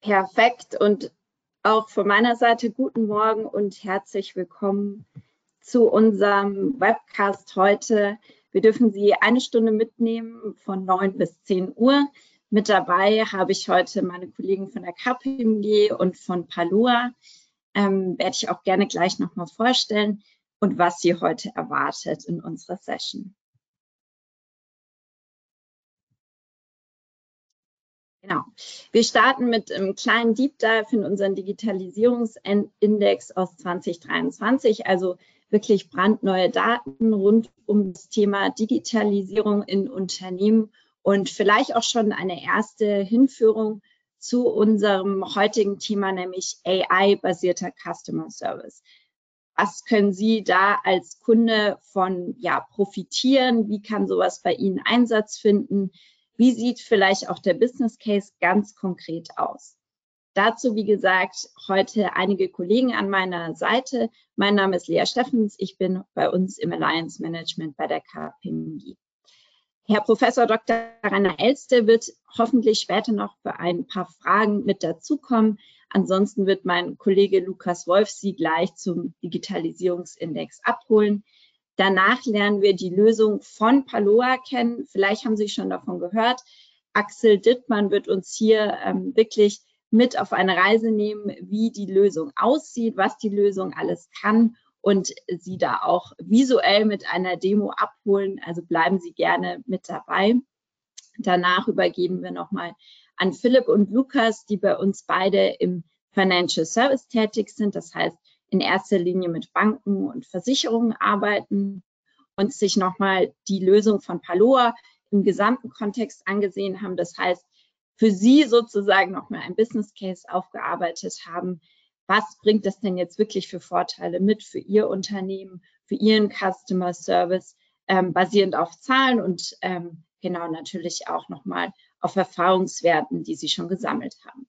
Perfekt und auch von meiner Seite guten Morgen und herzlich willkommen zu unserem Webcast heute. Wir dürfen Sie eine Stunde mitnehmen von 9 bis 10 Uhr. Mit dabei habe ich heute meine Kollegen von der KPMG und von Palua. Ähm, werde ich auch gerne gleich nochmal vorstellen und was Sie heute erwartet in unserer Session. Genau. Wir starten mit einem kleinen Deep Dive in unseren Digitalisierungsindex aus 2023, also wirklich brandneue Daten rund um das Thema Digitalisierung in Unternehmen und vielleicht auch schon eine erste Hinführung zu unserem heutigen Thema, nämlich AI-basierter Customer Service. Was können Sie da als Kunde von ja, profitieren? Wie kann sowas bei Ihnen Einsatz finden? Wie sieht vielleicht auch der Business Case ganz konkret aus? Dazu, wie gesagt, heute einige Kollegen an meiner Seite. Mein Name ist Lea Steffens. Ich bin bei uns im Alliance Management bei der KPMG. Herr Professor Dr. Rainer Elste wird hoffentlich später noch für ein paar Fragen mit dazukommen. Ansonsten wird mein Kollege Lukas Wolf Sie gleich zum Digitalisierungsindex abholen. Danach lernen wir die Lösung von Paloa kennen. Vielleicht haben Sie schon davon gehört. Axel Dittmann wird uns hier ähm, wirklich mit auf eine Reise nehmen, wie die Lösung aussieht, was die Lösung alles kann und Sie da auch visuell mit einer Demo abholen. Also bleiben Sie gerne mit dabei. Danach übergeben wir nochmal an Philipp und Lukas, die bei uns beide im Financial Service tätig sind. Das heißt, in erster Linie mit Banken und Versicherungen arbeiten und sich nochmal die Lösung von Paloa im gesamten Kontext angesehen haben. Das heißt, für Sie sozusagen nochmal ein Business Case aufgearbeitet haben. Was bringt das denn jetzt wirklich für Vorteile mit für Ihr Unternehmen, für Ihren Customer Service, ähm, basierend auf Zahlen und ähm, genau natürlich auch nochmal auf Erfahrungswerten, die Sie schon gesammelt haben.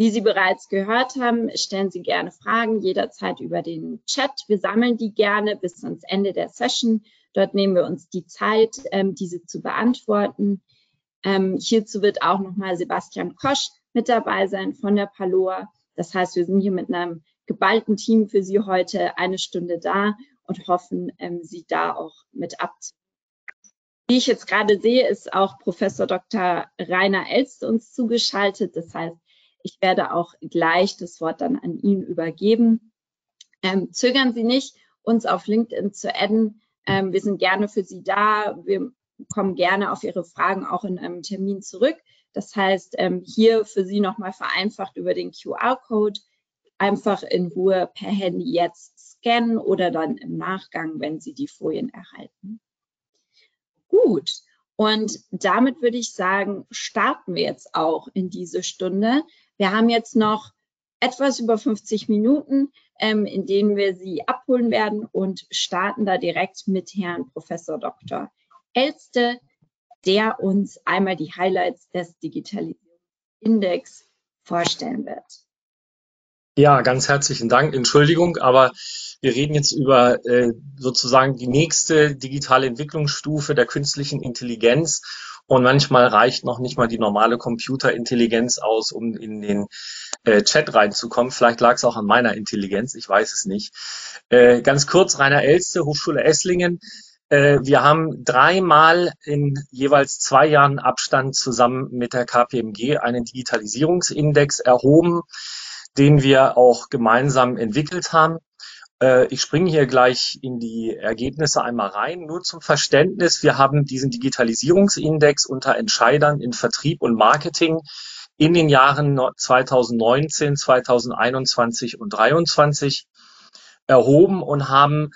Wie Sie bereits gehört haben, stellen Sie gerne Fragen jederzeit über den Chat. Wir sammeln die gerne bis ans Ende der Session. Dort nehmen wir uns die Zeit, ähm, diese zu beantworten. Ähm, hierzu wird auch nochmal Sebastian Kosch mit dabei sein von der Paloa. Das heißt, wir sind hier mit einem geballten Team für Sie heute eine Stunde da und hoffen, ähm, Sie da auch mit abzuholen. Wie ich jetzt gerade sehe, ist auch Professor Dr. Rainer Elst uns zugeschaltet. Das heißt, ich werde auch gleich das Wort dann an ihn übergeben. Ähm, zögern Sie nicht, uns auf LinkedIn zu adden. Ähm, wir sind gerne für Sie da. Wir kommen gerne auf Ihre Fragen auch in einem Termin zurück. Das heißt, ähm, hier für Sie nochmal vereinfacht über den QR-Code einfach in Ruhe per Handy jetzt scannen oder dann im Nachgang, wenn Sie die Folien erhalten. Gut, und damit würde ich sagen, starten wir jetzt auch in diese Stunde. Wir haben jetzt noch etwas über 50 Minuten, ähm, in denen wir Sie abholen werden und starten da direkt mit Herrn Professor Dr. Elste, der uns einmal die Highlights des Digitalisierungsindex vorstellen wird. Ja, ganz herzlichen Dank. Entschuldigung, aber wir reden jetzt über äh, sozusagen die nächste digitale Entwicklungsstufe der künstlichen Intelligenz. Und manchmal reicht noch nicht mal die normale Computerintelligenz aus, um in den äh, Chat reinzukommen. Vielleicht lag es auch an meiner Intelligenz, ich weiß es nicht. Äh, ganz kurz, Rainer Elste, Hochschule Esslingen. Äh, wir haben dreimal in jeweils zwei Jahren Abstand zusammen mit der KPMG einen Digitalisierungsindex erhoben den wir auch gemeinsam entwickelt haben. Äh, ich springe hier gleich in die Ergebnisse einmal rein. Nur zum Verständnis, wir haben diesen Digitalisierungsindex unter Entscheidern in Vertrieb und Marketing in den Jahren 2019, 2021 und 2023 erhoben und haben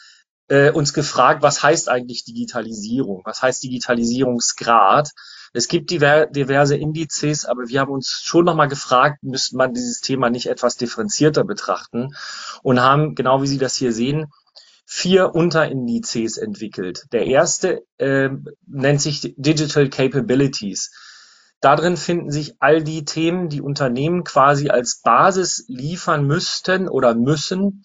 äh, uns gefragt, was heißt eigentlich Digitalisierung? Was heißt Digitalisierungsgrad? Es gibt diverse Indizes, aber wir haben uns schon nochmal gefragt, müsste man dieses Thema nicht etwas differenzierter betrachten und haben, genau wie Sie das hier sehen, vier Unterindizes entwickelt. Der erste äh, nennt sich Digital Capabilities. Darin finden sich all die Themen, die Unternehmen quasi als Basis liefern müssten oder müssen,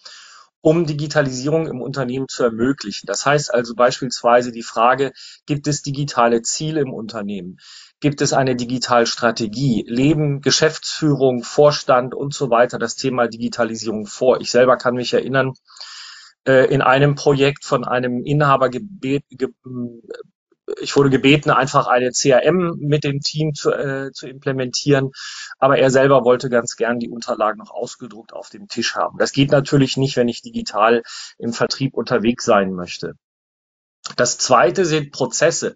um Digitalisierung im Unternehmen zu ermöglichen. Das heißt also beispielsweise die Frage, gibt es digitale Ziele im Unternehmen? Gibt es eine Digitalstrategie? Leben Geschäftsführung, Vorstand und so weiter das Thema Digitalisierung vor? Ich selber kann mich erinnern, äh, in einem Projekt von einem Inhaber gebet, ge, ich wurde gebeten, einfach eine CRM mit dem Team zu, äh, zu implementieren. Aber er selber wollte ganz gern die Unterlagen noch ausgedruckt auf dem Tisch haben. Das geht natürlich nicht, wenn ich digital im Vertrieb unterwegs sein möchte. Das zweite sind Prozesse.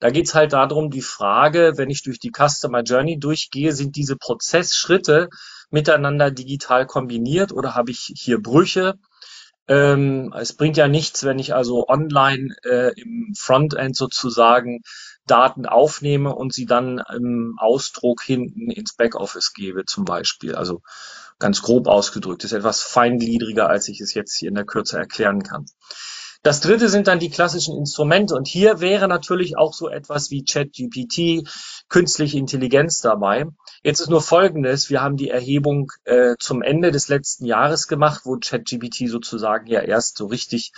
Da geht's halt darum, die Frage, wenn ich durch die Customer Journey durchgehe, sind diese Prozessschritte miteinander digital kombiniert oder habe ich hier Brüche? Ähm, es bringt ja nichts, wenn ich also online äh, im Frontend sozusagen Daten aufnehme und sie dann im Ausdruck hinten ins Backoffice gebe zum Beispiel. Also ganz grob ausgedrückt, ist etwas feingliedriger, als ich es jetzt hier in der Kürze erklären kann. Das dritte sind dann die klassischen Instrumente. Und hier wäre natürlich auch so etwas wie ChatGPT, künstliche Intelligenz dabei. Jetzt ist nur Folgendes. Wir haben die Erhebung äh, zum Ende des letzten Jahres gemacht, wo ChatGPT sozusagen ja erst so richtig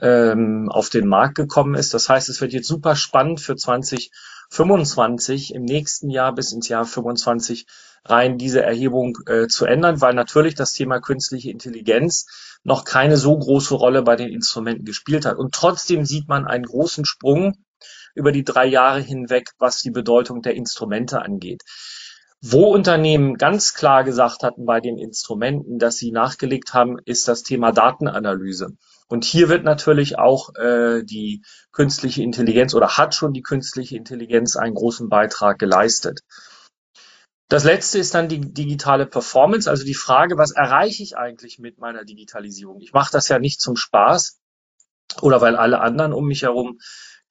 ähm, auf den Markt gekommen ist. Das heißt, es wird jetzt super spannend für 2025 im nächsten Jahr bis ins Jahr 25 rein diese Erhebung äh, zu ändern, weil natürlich das Thema künstliche Intelligenz noch keine so große Rolle bei den Instrumenten gespielt hat. Und trotzdem sieht man einen großen Sprung über die drei Jahre hinweg, was die Bedeutung der Instrumente angeht. Wo Unternehmen ganz klar gesagt hatten bei den Instrumenten, dass sie nachgelegt haben, ist das Thema Datenanalyse. Und hier wird natürlich auch äh, die künstliche Intelligenz oder hat schon die künstliche Intelligenz einen großen Beitrag geleistet. Das letzte ist dann die digitale Performance, also die Frage, was erreiche ich eigentlich mit meiner Digitalisierung? Ich mache das ja nicht zum Spaß oder weil alle anderen um mich herum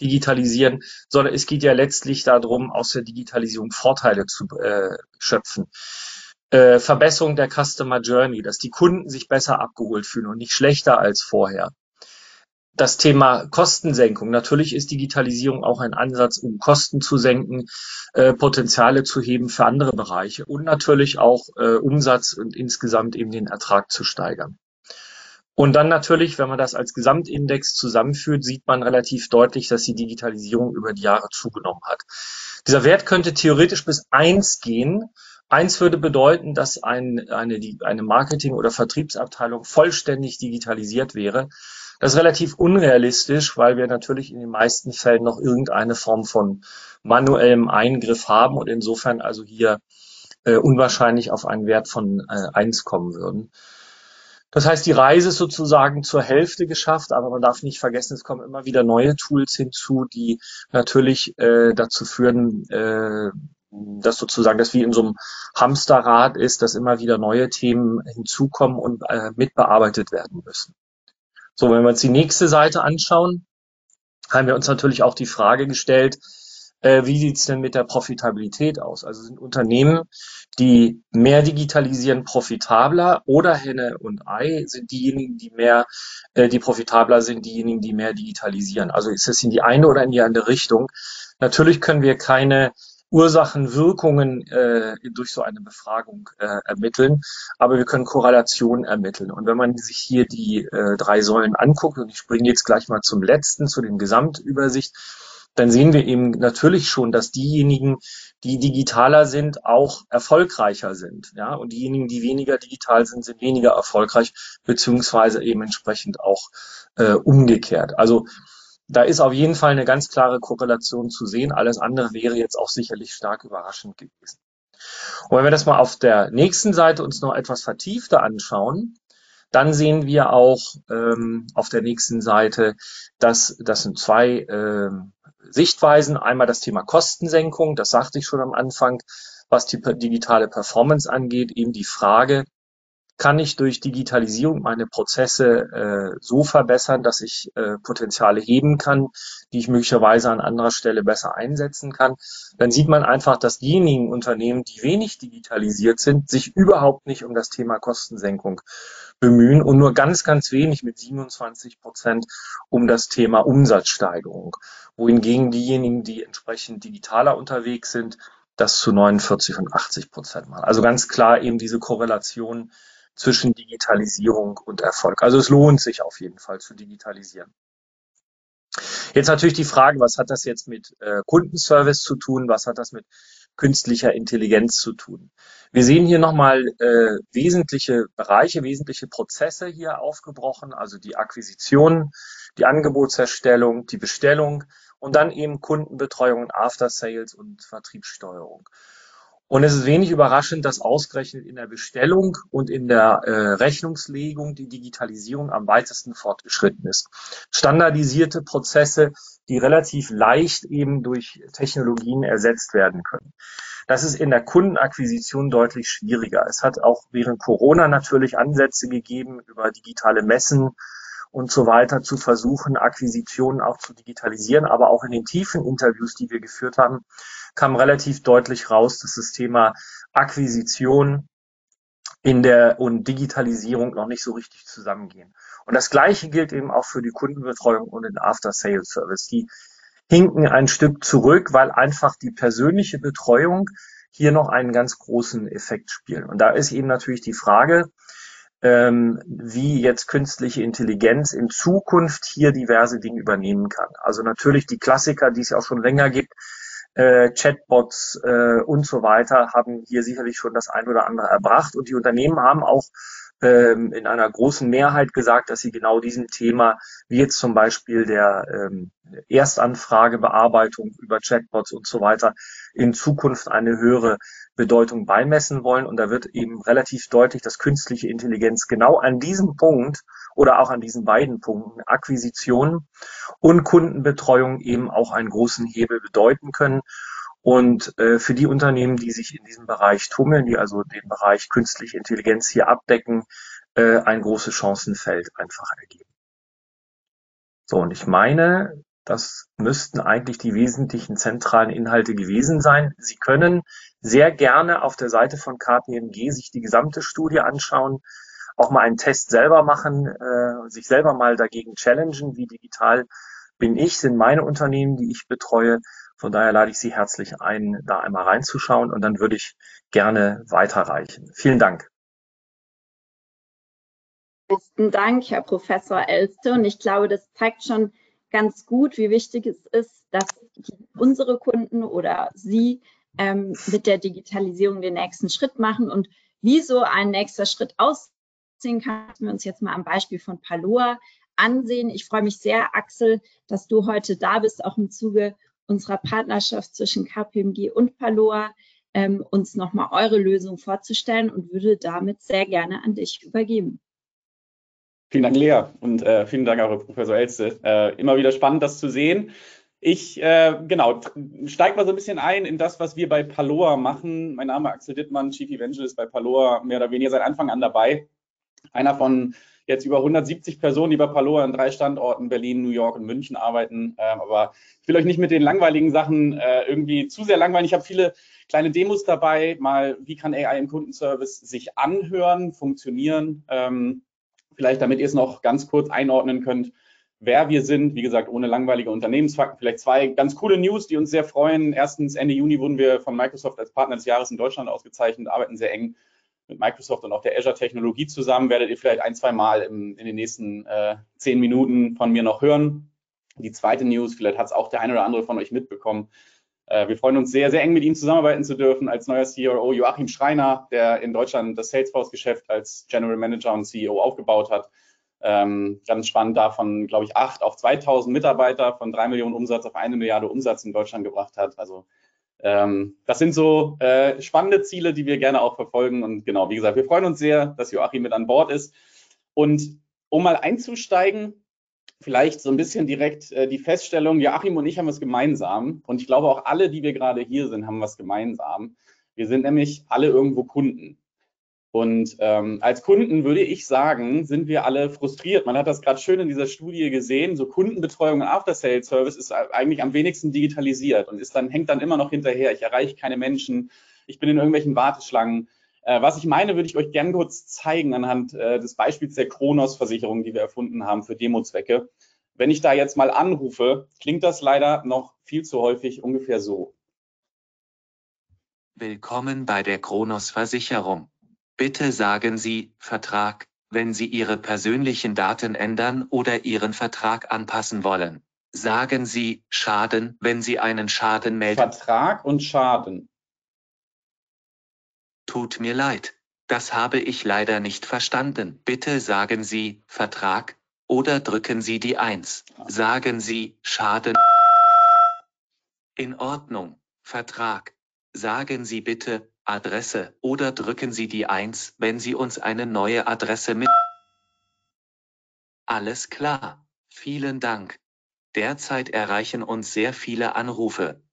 digitalisieren, sondern es geht ja letztlich darum, aus der Digitalisierung Vorteile zu äh, schöpfen. Äh, Verbesserung der Customer Journey, dass die Kunden sich besser abgeholt fühlen und nicht schlechter als vorher das Thema Kostensenkung. Natürlich ist Digitalisierung auch ein Ansatz, um Kosten zu senken, äh, Potenziale zu heben für andere Bereiche und natürlich auch äh, Umsatz und insgesamt eben den Ertrag zu steigern. Und dann natürlich, wenn man das als Gesamtindex zusammenführt, sieht man relativ deutlich, dass die Digitalisierung über die Jahre zugenommen hat. Dieser Wert könnte theoretisch bis eins gehen. Eins würde bedeuten, dass ein, eine, eine Marketing- oder Vertriebsabteilung vollständig digitalisiert wäre. Das ist relativ unrealistisch, weil wir natürlich in den meisten Fällen noch irgendeine Form von manuellem Eingriff haben und insofern also hier äh, unwahrscheinlich auf einen Wert von äh, 1 kommen würden. Das heißt, die Reise ist sozusagen zur Hälfte geschafft, aber man darf nicht vergessen, es kommen immer wieder neue Tools hinzu, die natürlich äh, dazu führen, äh, dass sozusagen das wie in so einem Hamsterrad ist, dass immer wieder neue Themen hinzukommen und äh, mitbearbeitet werden müssen. So, wenn wir uns die nächste Seite anschauen, haben wir uns natürlich auch die Frage gestellt, äh, wie sieht's denn mit der Profitabilität aus? Also sind Unternehmen, die mehr digitalisieren, profitabler oder Henne und Ei sind diejenigen, die mehr, äh, die profitabler sind, diejenigen, die mehr digitalisieren. Also ist es in die eine oder in die andere Richtung. Natürlich können wir keine Ursachen, Wirkungen äh, durch so eine Befragung äh, ermitteln, aber wir können Korrelationen ermitteln. Und wenn man sich hier die äh, drei Säulen anguckt, und ich springe jetzt gleich mal zum letzten, zu den Gesamtübersicht, dann sehen wir eben natürlich schon, dass diejenigen, die digitaler sind, auch erfolgreicher sind. Ja, und diejenigen, die weniger digital sind, sind weniger erfolgreich, beziehungsweise eben entsprechend auch äh, umgekehrt. Also da ist auf jeden Fall eine ganz klare Korrelation zu sehen. Alles andere wäre jetzt auch sicherlich stark überraschend gewesen. Und wenn wir das mal auf der nächsten Seite uns noch etwas vertiefter anschauen, dann sehen wir auch ähm, auf der nächsten Seite, dass das sind zwei ähm, Sichtweisen. Einmal das Thema Kostensenkung, das sagte ich schon am Anfang, was die digitale Performance angeht, eben die Frage, kann ich durch Digitalisierung meine Prozesse äh, so verbessern, dass ich äh, Potenziale heben kann, die ich möglicherweise an anderer Stelle besser einsetzen kann, dann sieht man einfach, dass diejenigen Unternehmen, die wenig digitalisiert sind, sich überhaupt nicht um das Thema Kostensenkung bemühen und nur ganz, ganz wenig mit 27 Prozent um das Thema Umsatzsteigerung. Wohingegen diejenigen, die entsprechend digitaler unterwegs sind, das zu 49 und 80 Prozent machen. Also ganz klar eben diese Korrelation zwischen Digitalisierung und Erfolg. Also es lohnt sich auf jeden Fall zu digitalisieren. Jetzt natürlich die Frage, was hat das jetzt mit äh, Kundenservice zu tun? Was hat das mit künstlicher Intelligenz zu tun? Wir sehen hier nochmal äh, wesentliche Bereiche, wesentliche Prozesse hier aufgebrochen, also die Akquisition, die Angebotserstellung, die Bestellung und dann eben Kundenbetreuung, After Sales und Vertriebssteuerung. Und es ist wenig überraschend, dass ausgerechnet in der Bestellung und in der äh, Rechnungslegung die Digitalisierung am weitesten fortgeschritten ist. Standardisierte Prozesse, die relativ leicht eben durch Technologien ersetzt werden können. Das ist in der Kundenakquisition deutlich schwieriger. Es hat auch während Corona natürlich Ansätze gegeben über digitale Messen und so weiter zu versuchen, Akquisitionen auch zu digitalisieren. Aber auch in den tiefen Interviews, die wir geführt haben, kam relativ deutlich raus, dass das Thema Akquisition in der und Digitalisierung noch nicht so richtig zusammengehen. Und das Gleiche gilt eben auch für die Kundenbetreuung und den After-Sales-Service. Die hinken ein Stück zurück, weil einfach die persönliche Betreuung hier noch einen ganz großen Effekt spielen. Und da ist eben natürlich die Frage, ähm, wie jetzt künstliche Intelligenz in Zukunft hier diverse Dinge übernehmen kann. Also natürlich die Klassiker, die es ja auch schon länger gibt, äh, Chatbots äh, und so weiter haben hier sicherlich schon das ein oder andere erbracht. Und die Unternehmen haben auch ähm, in einer großen Mehrheit gesagt, dass sie genau diesem Thema, wie jetzt zum Beispiel der ähm, Erstanfragebearbeitung über Chatbots und so weiter, in Zukunft eine höhere Bedeutung beimessen wollen. Und da wird eben relativ deutlich, dass künstliche Intelligenz genau an diesem Punkt oder auch an diesen beiden Punkten Akquisition und Kundenbetreuung eben auch einen großen Hebel bedeuten können. Und äh, für die Unternehmen, die sich in diesem Bereich tummeln, die also den Bereich künstliche Intelligenz hier abdecken, äh, ein großes Chancenfeld einfach ergeben. So, und ich meine, das müssten eigentlich die wesentlichen zentralen Inhalte gewesen sein. Sie können sehr gerne auf der Seite von KPMG sich die gesamte Studie anschauen auch mal einen Test selber machen, äh, sich selber mal dagegen challengen, wie digital bin ich, sind meine Unternehmen, die ich betreue. Von daher lade ich Sie herzlich ein, da einmal reinzuschauen und dann würde ich gerne weiterreichen. Vielen Dank. Besten Dank, Herr Professor Elste. Und ich glaube, das zeigt schon ganz gut, wie wichtig es ist, dass unsere Kunden oder Sie ähm, mit der Digitalisierung den nächsten Schritt machen und wie so ein nächster Schritt aussieht sehen kann, wir uns jetzt mal am Beispiel von Paloa ansehen. Ich freue mich sehr, Axel, dass du heute da bist, auch im Zuge unserer Partnerschaft zwischen KPMG und Paloa, ähm, uns nochmal eure Lösung vorzustellen und würde damit sehr gerne an dich übergeben. Vielen Dank, Lea, und äh, vielen Dank auch, Professor Elste. Äh, immer wieder spannend, das zu sehen. Ich, äh, genau, steige mal so ein bisschen ein in das, was wir bei Paloa machen. Mein Name ist Axel Dittmann, Chief Evangelist bei Paloa, mehr oder weniger seit Anfang an dabei einer von jetzt über 170 Personen, die bei Paloa an drei Standorten Berlin, New York und München arbeiten. Ähm, aber ich will euch nicht mit den langweiligen Sachen äh, irgendwie zu sehr langweilen. Ich habe viele kleine Demos dabei, mal wie kann AI im Kundenservice sich anhören, funktionieren. Ähm, vielleicht damit ihr es noch ganz kurz einordnen könnt, wer wir sind. Wie gesagt, ohne langweilige Unternehmensfakten. Vielleicht zwei ganz coole News, die uns sehr freuen. Erstens, Ende Juni wurden wir von Microsoft als Partner des Jahres in Deutschland ausgezeichnet, arbeiten sehr eng mit Microsoft und auch der Azure-Technologie zusammen, werdet ihr vielleicht ein, zwei Mal im, in den nächsten äh, zehn Minuten von mir noch hören. Die zweite News, vielleicht hat es auch der eine oder andere von euch mitbekommen. Äh, wir freuen uns sehr, sehr eng mit ihm zusammenarbeiten zu dürfen als neuer CRO Joachim Schreiner, der in Deutschland das Salesforce-Geschäft als General Manager und CEO aufgebaut hat. Ähm, ganz spannend davon, glaube ich, acht auf 2000 Mitarbeiter von drei Millionen Umsatz auf eine Milliarde Umsatz in Deutschland gebracht hat. Also ähm, das sind so äh, spannende Ziele, die wir gerne auch verfolgen. Und genau, wie gesagt, wir freuen uns sehr, dass Joachim mit an Bord ist. Und um mal einzusteigen, vielleicht so ein bisschen direkt äh, die Feststellung, Joachim und ich haben was gemeinsam. Und ich glaube auch alle, die wir gerade hier sind, haben was gemeinsam. Wir sind nämlich alle irgendwo Kunden. Und ähm, als Kunden würde ich sagen, sind wir alle frustriert. Man hat das gerade schön in dieser Studie gesehen. So Kundenbetreuung und After-Sales-Service ist eigentlich am wenigsten digitalisiert und ist dann, hängt dann immer noch hinterher. Ich erreiche keine Menschen. Ich bin in irgendwelchen Warteschlangen. Äh, was ich meine, würde ich euch gern kurz zeigen anhand äh, des Beispiels der Kronos-Versicherung, die wir erfunden haben für Demozwecke. Wenn ich da jetzt mal anrufe, klingt das leider noch viel zu häufig ungefähr so. Willkommen bei der Kronos Versicherung. Bitte sagen Sie Vertrag, wenn Sie Ihre persönlichen Daten ändern oder Ihren Vertrag anpassen wollen. Sagen Sie Schaden, wenn Sie einen Schaden melden. Vertrag und Schaden. Tut mir leid. Das habe ich leider nicht verstanden. Bitte sagen Sie Vertrag oder drücken Sie die 1. Sagen Sie Schaden. In Ordnung. Vertrag. Sagen Sie bitte Adresse oder drücken Sie die 1, wenn Sie uns eine neue Adresse mit. Alles klar. Vielen Dank. Derzeit erreichen uns sehr viele Anrufe.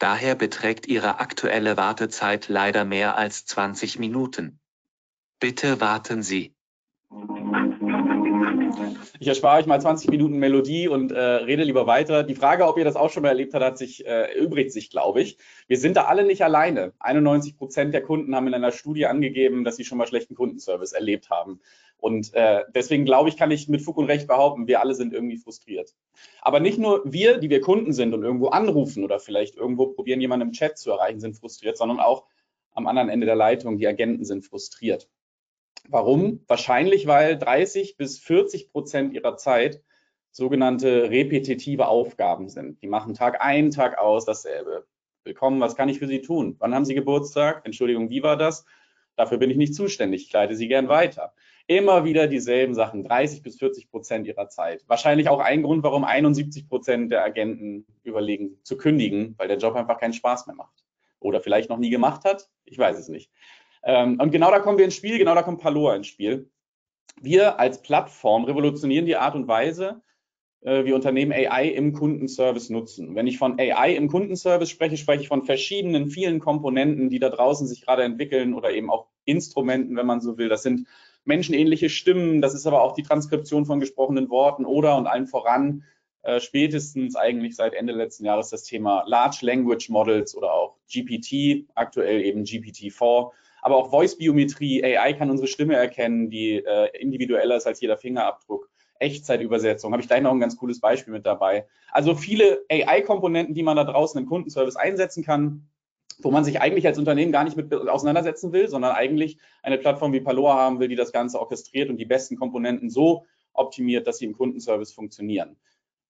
Daher beträgt Ihre aktuelle Wartezeit leider mehr als 20 Minuten. Bitte warten Sie. Ich erspare euch mal 20 Minuten Melodie und äh, rede lieber weiter. Die Frage, ob ihr das auch schon mal erlebt habt, hat sich äh, übrigt sich, glaube ich. Wir sind da alle nicht alleine. 91 Prozent der Kunden haben in einer Studie angegeben, dass sie schon mal schlechten Kundenservice erlebt haben. Und äh, deswegen glaube ich, kann ich mit Fug und Recht behaupten, wir alle sind irgendwie frustriert. Aber nicht nur wir, die wir Kunden sind und irgendwo anrufen oder vielleicht irgendwo probieren, jemanden im Chat zu erreichen, sind frustriert, sondern auch am anderen Ende der Leitung, die Agenten sind frustriert. Warum? Wahrscheinlich, weil 30 bis 40 Prozent ihrer Zeit sogenannte repetitive Aufgaben sind. Die machen Tag ein, Tag aus dasselbe. Willkommen, was kann ich für Sie tun? Wann haben Sie Geburtstag? Entschuldigung, wie war das? Dafür bin ich nicht zuständig. Ich leite Sie gern weiter. Immer wieder dieselben Sachen, 30 bis 40 Prozent ihrer Zeit. Wahrscheinlich auch ein Grund, warum 71 Prozent der Agenten überlegen zu kündigen, weil der Job einfach keinen Spaß mehr macht. Oder vielleicht noch nie gemacht hat. Ich weiß es nicht. Ähm, und genau da kommen wir ins Spiel, genau da kommt Paloa ins Spiel. Wir als Plattform revolutionieren die Art und Weise, wie Unternehmen AI im Kundenservice nutzen. Wenn ich von AI im Kundenservice spreche, spreche ich von verschiedenen, vielen Komponenten, die da draußen sich gerade entwickeln oder eben auch Instrumenten, wenn man so will. Das sind menschenähnliche Stimmen, das ist aber auch die Transkription von gesprochenen Worten oder und allen voran äh, spätestens eigentlich seit Ende letzten Jahres das Thema Large Language Models oder auch GPT, aktuell eben GPT-4 aber auch Voice-Biometrie, AI kann unsere Stimme erkennen, die äh, individueller ist als jeder Fingerabdruck. Echtzeitübersetzung, habe ich gleich noch ein ganz cooles Beispiel mit dabei. Also viele AI-Komponenten, die man da draußen im Kundenservice einsetzen kann, wo man sich eigentlich als Unternehmen gar nicht mit auseinandersetzen will, sondern eigentlich eine Plattform wie Paloa haben will, die das Ganze orchestriert und die besten Komponenten so optimiert, dass sie im Kundenservice funktionieren.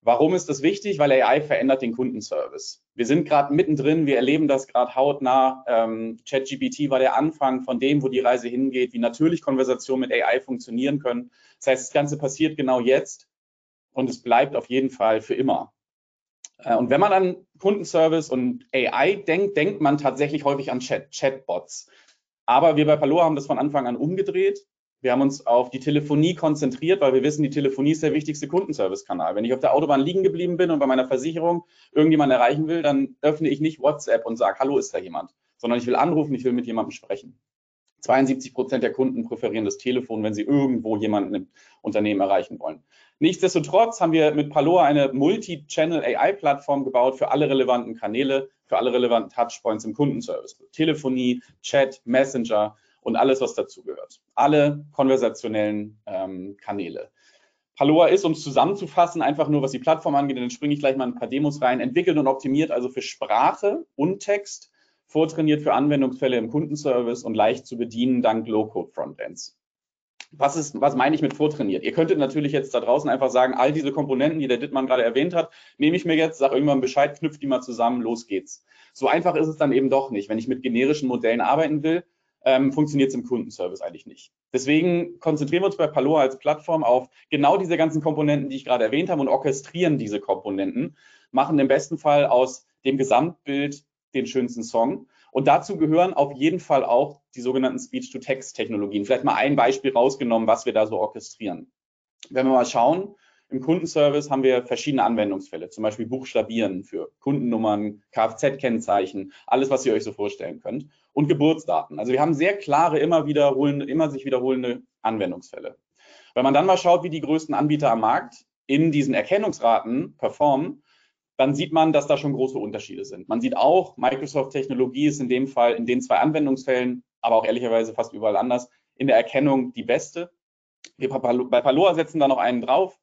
Warum ist das wichtig? Weil AI verändert den Kundenservice. Wir sind gerade mittendrin, wir erleben das gerade hautnah. Ähm, ChatGPT war der Anfang von dem, wo die Reise hingeht, wie natürlich Konversationen mit AI funktionieren können. Das heißt, das Ganze passiert genau jetzt und es bleibt auf jeden Fall für immer. Äh, und wenn man an Kundenservice und AI denkt, denkt man tatsächlich häufig an Chat, Chatbots. Aber wir bei Palo haben das von Anfang an umgedreht. Wir haben uns auf die Telefonie konzentriert, weil wir wissen, die Telefonie ist der wichtigste Kundenservice-Kanal. Wenn ich auf der Autobahn liegen geblieben bin und bei meiner Versicherung irgendjemand erreichen will, dann öffne ich nicht WhatsApp und sage, hallo, ist da jemand, sondern ich will anrufen, ich will mit jemandem sprechen. 72 Prozent der Kunden präferieren das Telefon, wenn sie irgendwo jemanden im Unternehmen erreichen wollen. Nichtsdestotrotz haben wir mit Paloa eine Multi-Channel AI-Plattform gebaut für alle relevanten Kanäle, für alle relevanten Touchpoints im Kundenservice. Telefonie, Chat, Messenger, und alles, was dazugehört. Alle konversationellen ähm, Kanäle. Paloa ist, um es zusammenzufassen, einfach nur, was die Plattform angeht, dann springe ich gleich mal ein paar Demos rein, entwickelt und optimiert also für Sprache und Text, vortrainiert für Anwendungsfälle im Kundenservice und leicht zu bedienen dank Low-Code-Frontends. Was, ist, was meine ich mit vortrainiert? Ihr könntet natürlich jetzt da draußen einfach sagen, all diese Komponenten, die der Dittmann gerade erwähnt hat, nehme ich mir jetzt, sage irgendwann Bescheid, knüpft die mal zusammen, los geht's. So einfach ist es dann eben doch nicht. Wenn ich mit generischen Modellen arbeiten will, ähm, funktioniert es im Kundenservice eigentlich nicht. Deswegen konzentrieren wir uns bei Paloa als Plattform auf genau diese ganzen Komponenten, die ich gerade erwähnt habe und orchestrieren diese Komponenten, machen im besten Fall aus dem Gesamtbild den schönsten Song. Und dazu gehören auf jeden Fall auch die sogenannten Speech-to-Text-Technologien. Vielleicht mal ein Beispiel rausgenommen, was wir da so orchestrieren. Wenn wir mal schauen, im Kundenservice haben wir verschiedene Anwendungsfälle, zum Beispiel Buchstabieren für Kundennummern, Kfz-Kennzeichen, alles, was ihr euch so vorstellen könnt und Geburtsdaten. Also wir haben sehr klare, immer wiederholende, immer sich wiederholende Anwendungsfälle. Wenn man dann mal schaut, wie die größten Anbieter am Markt in diesen Erkennungsraten performen, dann sieht man, dass da schon große Unterschiede sind. Man sieht auch, Microsoft-Technologie ist in dem Fall in den zwei Anwendungsfällen, aber auch ehrlicherweise fast überall anders, in der Erkennung die beste. Wir bei Paloa setzen da noch einen drauf,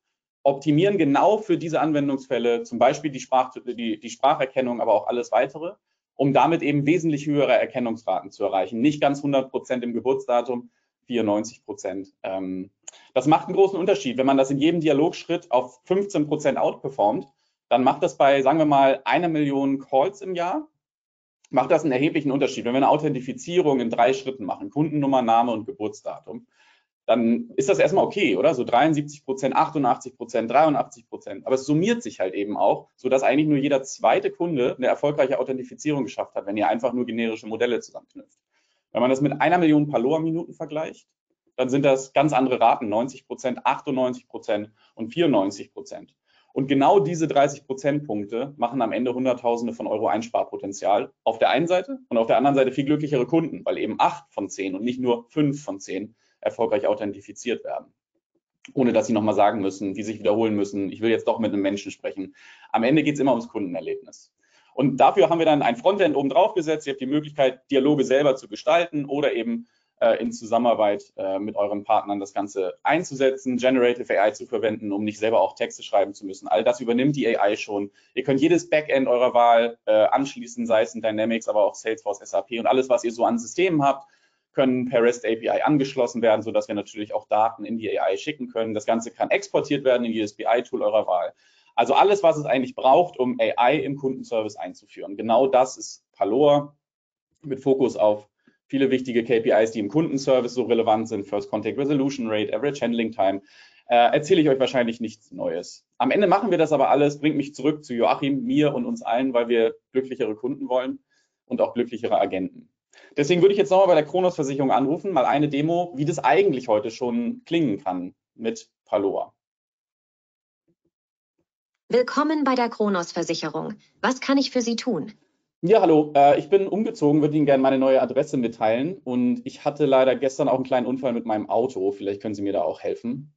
optimieren genau für diese Anwendungsfälle, zum Beispiel die, Sprach, die, die Spracherkennung, aber auch alles weitere um damit eben wesentlich höhere Erkennungsraten zu erreichen. Nicht ganz 100 Prozent im Geburtsdatum, 94 Prozent. Ähm, das macht einen großen Unterschied. Wenn man das in jedem Dialogschritt auf 15 Prozent outperformt, dann macht das bei, sagen wir mal, einer Million Calls im Jahr, macht das einen erheblichen Unterschied. Wenn wir eine Authentifizierung in drei Schritten machen, Kundennummer, Name und Geburtsdatum, dann ist das erstmal okay, oder? So 73 Prozent, 88 Prozent, 83 Prozent. Aber es summiert sich halt eben auch, sodass eigentlich nur jeder zweite Kunde eine erfolgreiche Authentifizierung geschafft hat, wenn ihr einfach nur generische Modelle zusammenknüpft. Wenn man das mit einer Million Paloa-Minuten vergleicht, dann sind das ganz andere Raten, 90 Prozent, 98 Prozent und 94 Prozent. Und genau diese 30 Prozentpunkte machen am Ende Hunderttausende von Euro Einsparpotenzial auf der einen Seite und auf der anderen Seite viel glücklichere Kunden, weil eben acht von zehn und nicht nur fünf von zehn erfolgreich authentifiziert werden. Ohne dass sie nochmal sagen müssen, die sich wiederholen müssen, ich will jetzt doch mit einem Menschen sprechen. Am Ende geht es immer ums Kundenerlebnis. Und dafür haben wir dann ein Frontend oben drauf gesetzt. Ihr habt die Möglichkeit, Dialoge selber zu gestalten oder eben äh, in Zusammenarbeit äh, mit euren Partnern das Ganze einzusetzen, Generative AI zu verwenden, um nicht selber auch Texte schreiben zu müssen. All das übernimmt die AI schon. Ihr könnt jedes Backend eurer Wahl äh, anschließen, sei es in Dynamics, aber auch Salesforce, SAP und alles, was ihr so an Systemen habt, können per REST API angeschlossen werden, sodass wir natürlich auch Daten in die AI schicken können. Das Ganze kann exportiert werden in jedes BI-Tool eurer Wahl. Also alles, was es eigentlich braucht, um AI im Kundenservice einzuführen. Genau das ist Paloa mit Fokus auf viele wichtige KPIs, die im Kundenservice so relevant sind. First Contact Resolution Rate, Average Handling Time. Äh, erzähle ich euch wahrscheinlich nichts Neues. Am Ende machen wir das aber alles, bringt mich zurück zu Joachim, mir und uns allen, weil wir glücklichere Kunden wollen und auch glücklichere Agenten. Deswegen würde ich jetzt nochmal bei der Kronos-Versicherung anrufen, mal eine Demo, wie das eigentlich heute schon klingen kann mit Paloa. Willkommen bei der Kronos-Versicherung. Was kann ich für Sie tun? Ja, hallo. Äh, ich bin umgezogen, würde Ihnen gerne meine neue Adresse mitteilen. Und ich hatte leider gestern auch einen kleinen Unfall mit meinem Auto. Vielleicht können Sie mir da auch helfen.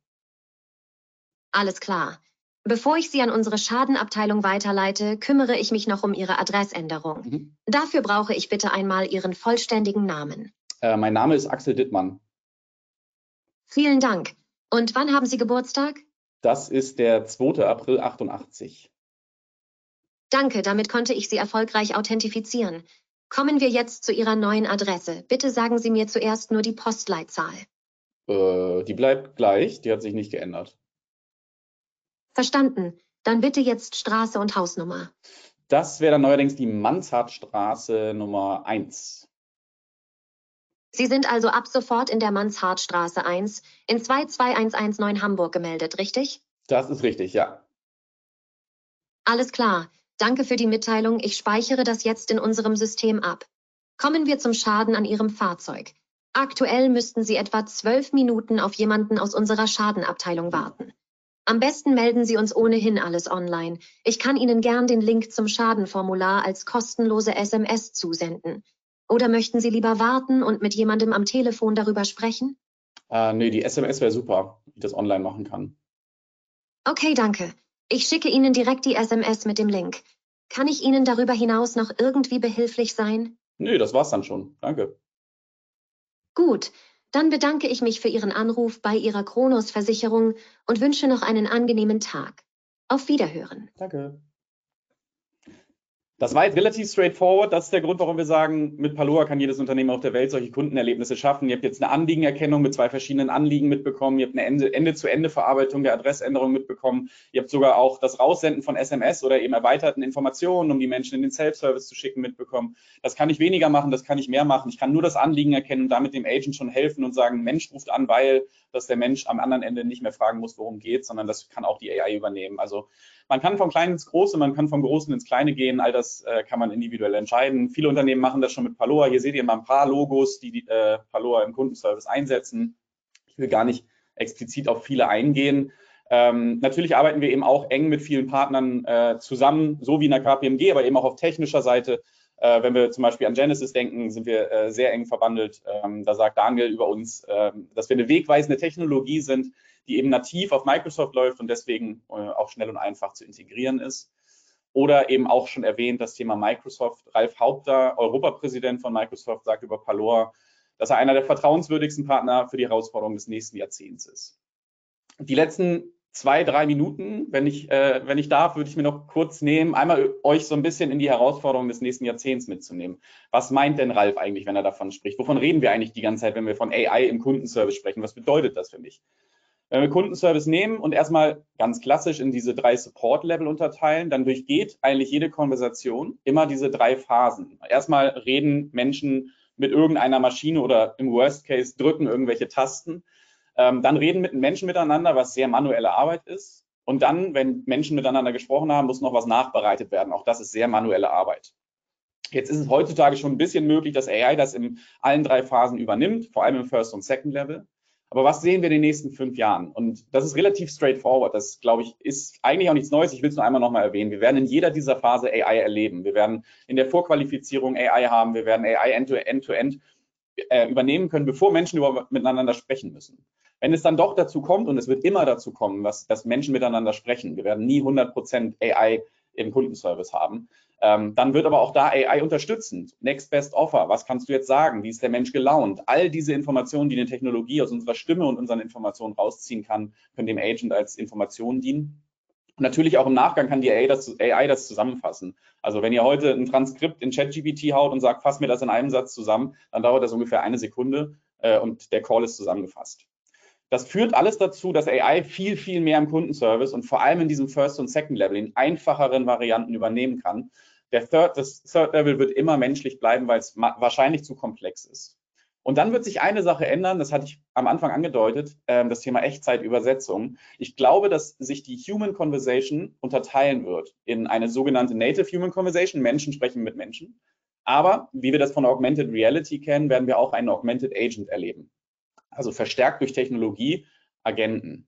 Alles klar. Bevor ich Sie an unsere Schadenabteilung weiterleite, kümmere ich mich noch um Ihre Adressänderung. Mhm. Dafür brauche ich bitte einmal Ihren vollständigen Namen. Äh, mein Name ist Axel Dittmann. Vielen Dank. Und wann haben Sie Geburtstag? Das ist der 2. April 88. Danke, damit konnte ich Sie erfolgreich authentifizieren. Kommen wir jetzt zu Ihrer neuen Adresse. Bitte sagen Sie mir zuerst nur die Postleitzahl. Äh, die bleibt gleich, die hat sich nicht geändert. Verstanden. Dann bitte jetzt Straße und Hausnummer. Das wäre dann neuerdings die Manshardtstraße Nummer 1. Sie sind also ab sofort in der Manshardtstraße 1 in 22119 Hamburg gemeldet, richtig? Das ist richtig, ja. Alles klar. Danke für die Mitteilung. Ich speichere das jetzt in unserem System ab. Kommen wir zum Schaden an Ihrem Fahrzeug. Aktuell müssten Sie etwa zwölf Minuten auf jemanden aus unserer Schadenabteilung warten. Am besten melden Sie uns ohnehin alles online. Ich kann Ihnen gern den Link zum Schadenformular als kostenlose SMS zusenden. Oder möchten Sie lieber warten und mit jemandem am Telefon darüber sprechen? Äh, nee, die SMS wäre super, wie ich das online machen kann. Okay, danke. Ich schicke Ihnen direkt die SMS mit dem Link. Kann ich Ihnen darüber hinaus noch irgendwie behilflich sein? Nee, das war's dann schon. Danke. Gut, dann bedanke ich mich für Ihren Anruf bei Ihrer Kronos-Versicherung und wünsche noch einen angenehmen Tag. Auf Wiederhören. Danke. Das war jetzt relativ straightforward. Das ist der Grund, warum wir sagen, mit Paloa kann jedes Unternehmen auf der Welt solche Kundenerlebnisse schaffen. Ihr habt jetzt eine Anliegenerkennung mit zwei verschiedenen Anliegen mitbekommen. Ihr habt eine Ende-zu-Ende-Verarbeitung der Adressänderung mitbekommen. Ihr habt sogar auch das Raussenden von SMS oder eben erweiterten Informationen, um die Menschen in den Self-Service zu schicken, mitbekommen. Das kann ich weniger machen, das kann ich mehr machen. Ich kann nur das Anliegen erkennen und damit dem Agent schon helfen und sagen, Mensch ruft an, weil, dass der Mensch am anderen Ende nicht mehr fragen muss, worum geht, sondern das kann auch die AI übernehmen. Also man kann vom Kleinen ins Große, man kann vom Großen ins Kleine gehen. All das äh, kann man individuell entscheiden. Viele Unternehmen machen das schon mit Paloa. Hier seht ihr mal ein paar Logos, die, die äh, Paloa im Kundenservice einsetzen. Ich will gar nicht explizit auf viele eingehen. Ähm, natürlich arbeiten wir eben auch eng mit vielen Partnern äh, zusammen, so wie in der KPMG, aber eben auch auf technischer Seite. Äh, wenn wir zum Beispiel an Genesis denken, sind wir äh, sehr eng verbandelt. Ähm, da sagt Daniel über uns, ähm, dass wir eine wegweisende Technologie sind, die eben nativ auf Microsoft läuft und deswegen äh, auch schnell und einfach zu integrieren ist. Oder eben auch schon erwähnt das Thema Microsoft. Ralf Haupter, Europapräsident von Microsoft, sagt über Palor, dass er einer der vertrauenswürdigsten Partner für die Herausforderungen des nächsten Jahrzehnts ist. Die letzten zwei, drei Minuten, wenn ich, äh, wenn ich darf, würde ich mir noch kurz nehmen, einmal euch so ein bisschen in die Herausforderungen des nächsten Jahrzehnts mitzunehmen. Was meint denn Ralf eigentlich, wenn er davon spricht? Wovon reden wir eigentlich die ganze Zeit, wenn wir von AI im Kundenservice sprechen? Was bedeutet das für mich? Wenn wir Kundenservice nehmen und erstmal ganz klassisch in diese drei Support-Level unterteilen, dann durchgeht eigentlich jede Konversation immer diese drei Phasen. Erstmal reden Menschen mit irgendeiner Maschine oder im Worst Case drücken irgendwelche Tasten. Ähm, dann reden mit Menschen miteinander, was sehr manuelle Arbeit ist. Und dann, wenn Menschen miteinander gesprochen haben, muss noch was nachbereitet werden. Auch das ist sehr manuelle Arbeit. Jetzt ist es heutzutage schon ein bisschen möglich, dass AI das in allen drei Phasen übernimmt, vor allem im First und Second Level. Aber was sehen wir in den nächsten fünf Jahren? Und das ist relativ straightforward. Das, glaube ich, ist eigentlich auch nichts Neues. Ich will es nur einmal nochmal erwähnen. Wir werden in jeder dieser Phase AI erleben. Wir werden in der Vorqualifizierung AI haben. Wir werden AI end-to-end äh, übernehmen können, bevor Menschen überhaupt miteinander sprechen müssen. Wenn es dann doch dazu kommt, und es wird immer dazu kommen, was, dass Menschen miteinander sprechen, wir werden nie 100% AI im Kundenservice haben, ähm, dann wird aber auch da AI unterstützend. Next Best Offer, was kannst du jetzt sagen? Wie ist der Mensch gelaunt? All diese Informationen, die eine Technologie aus unserer Stimme und unseren Informationen rausziehen kann, können dem Agent als Informationen dienen. Natürlich auch im Nachgang kann die AI das, AI das zusammenfassen. Also wenn ihr heute ein Transkript in ChatGPT haut und sagt, fass mir das in einem Satz zusammen, dann dauert das ungefähr eine Sekunde äh, und der Call ist zusammengefasst. Das führt alles dazu, dass AI viel, viel mehr im Kundenservice und vor allem in diesem First und Second Level in einfacheren Varianten übernehmen kann. Der Third, das Third Level wird immer menschlich bleiben, weil es wahrscheinlich zu komplex ist. Und dann wird sich eine Sache ändern, das hatte ich am Anfang angedeutet, äh, das Thema Echtzeitübersetzung. Ich glaube, dass sich die Human Conversation unterteilen wird in eine sogenannte Native Human Conversation, Menschen sprechen mit Menschen. Aber wie wir das von Augmented Reality kennen, werden wir auch einen Augmented Agent erleben. Also verstärkt durch Technologie Agenten.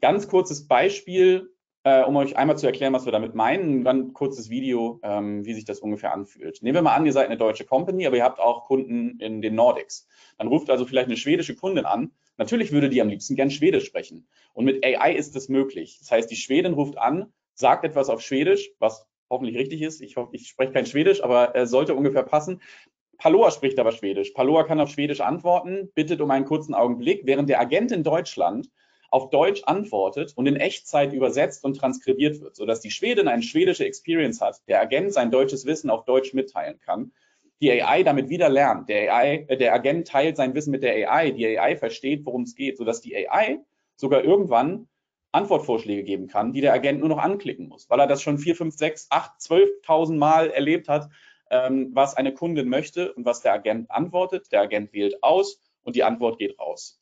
Ganz kurzes Beispiel, äh, um euch einmal zu erklären, was wir damit meinen. Ein ganz kurzes Video, ähm, wie sich das ungefähr anfühlt. Nehmen wir mal an, ihr seid eine deutsche Company, aber ihr habt auch Kunden in den Nordics. Dann ruft also vielleicht eine schwedische Kundin an. Natürlich würde die am liebsten gern Schwedisch sprechen. Und mit AI ist das möglich. Das heißt, die Schwedin ruft an, sagt etwas auf Schwedisch, was hoffentlich richtig ist. Ich, hoffe, ich spreche kein Schwedisch, aber äh, sollte ungefähr passen. Paloa spricht aber Schwedisch. Paloa kann auf Schwedisch antworten, bittet um einen kurzen Augenblick, während der Agent in Deutschland auf Deutsch antwortet und in Echtzeit übersetzt und transkribiert wird, sodass die Schwedin eine schwedische Experience hat, der Agent sein deutsches Wissen auf Deutsch mitteilen kann, die AI damit wieder lernt, der, AI, äh, der Agent teilt sein Wissen mit der AI, die AI versteht, worum es geht, sodass die AI sogar irgendwann Antwortvorschläge geben kann, die der Agent nur noch anklicken muss, weil er das schon 4, 5, 6, 8, 12.000 Mal erlebt hat, ähm, was eine Kundin möchte und was der Agent antwortet. Der Agent wählt aus und die Antwort geht raus.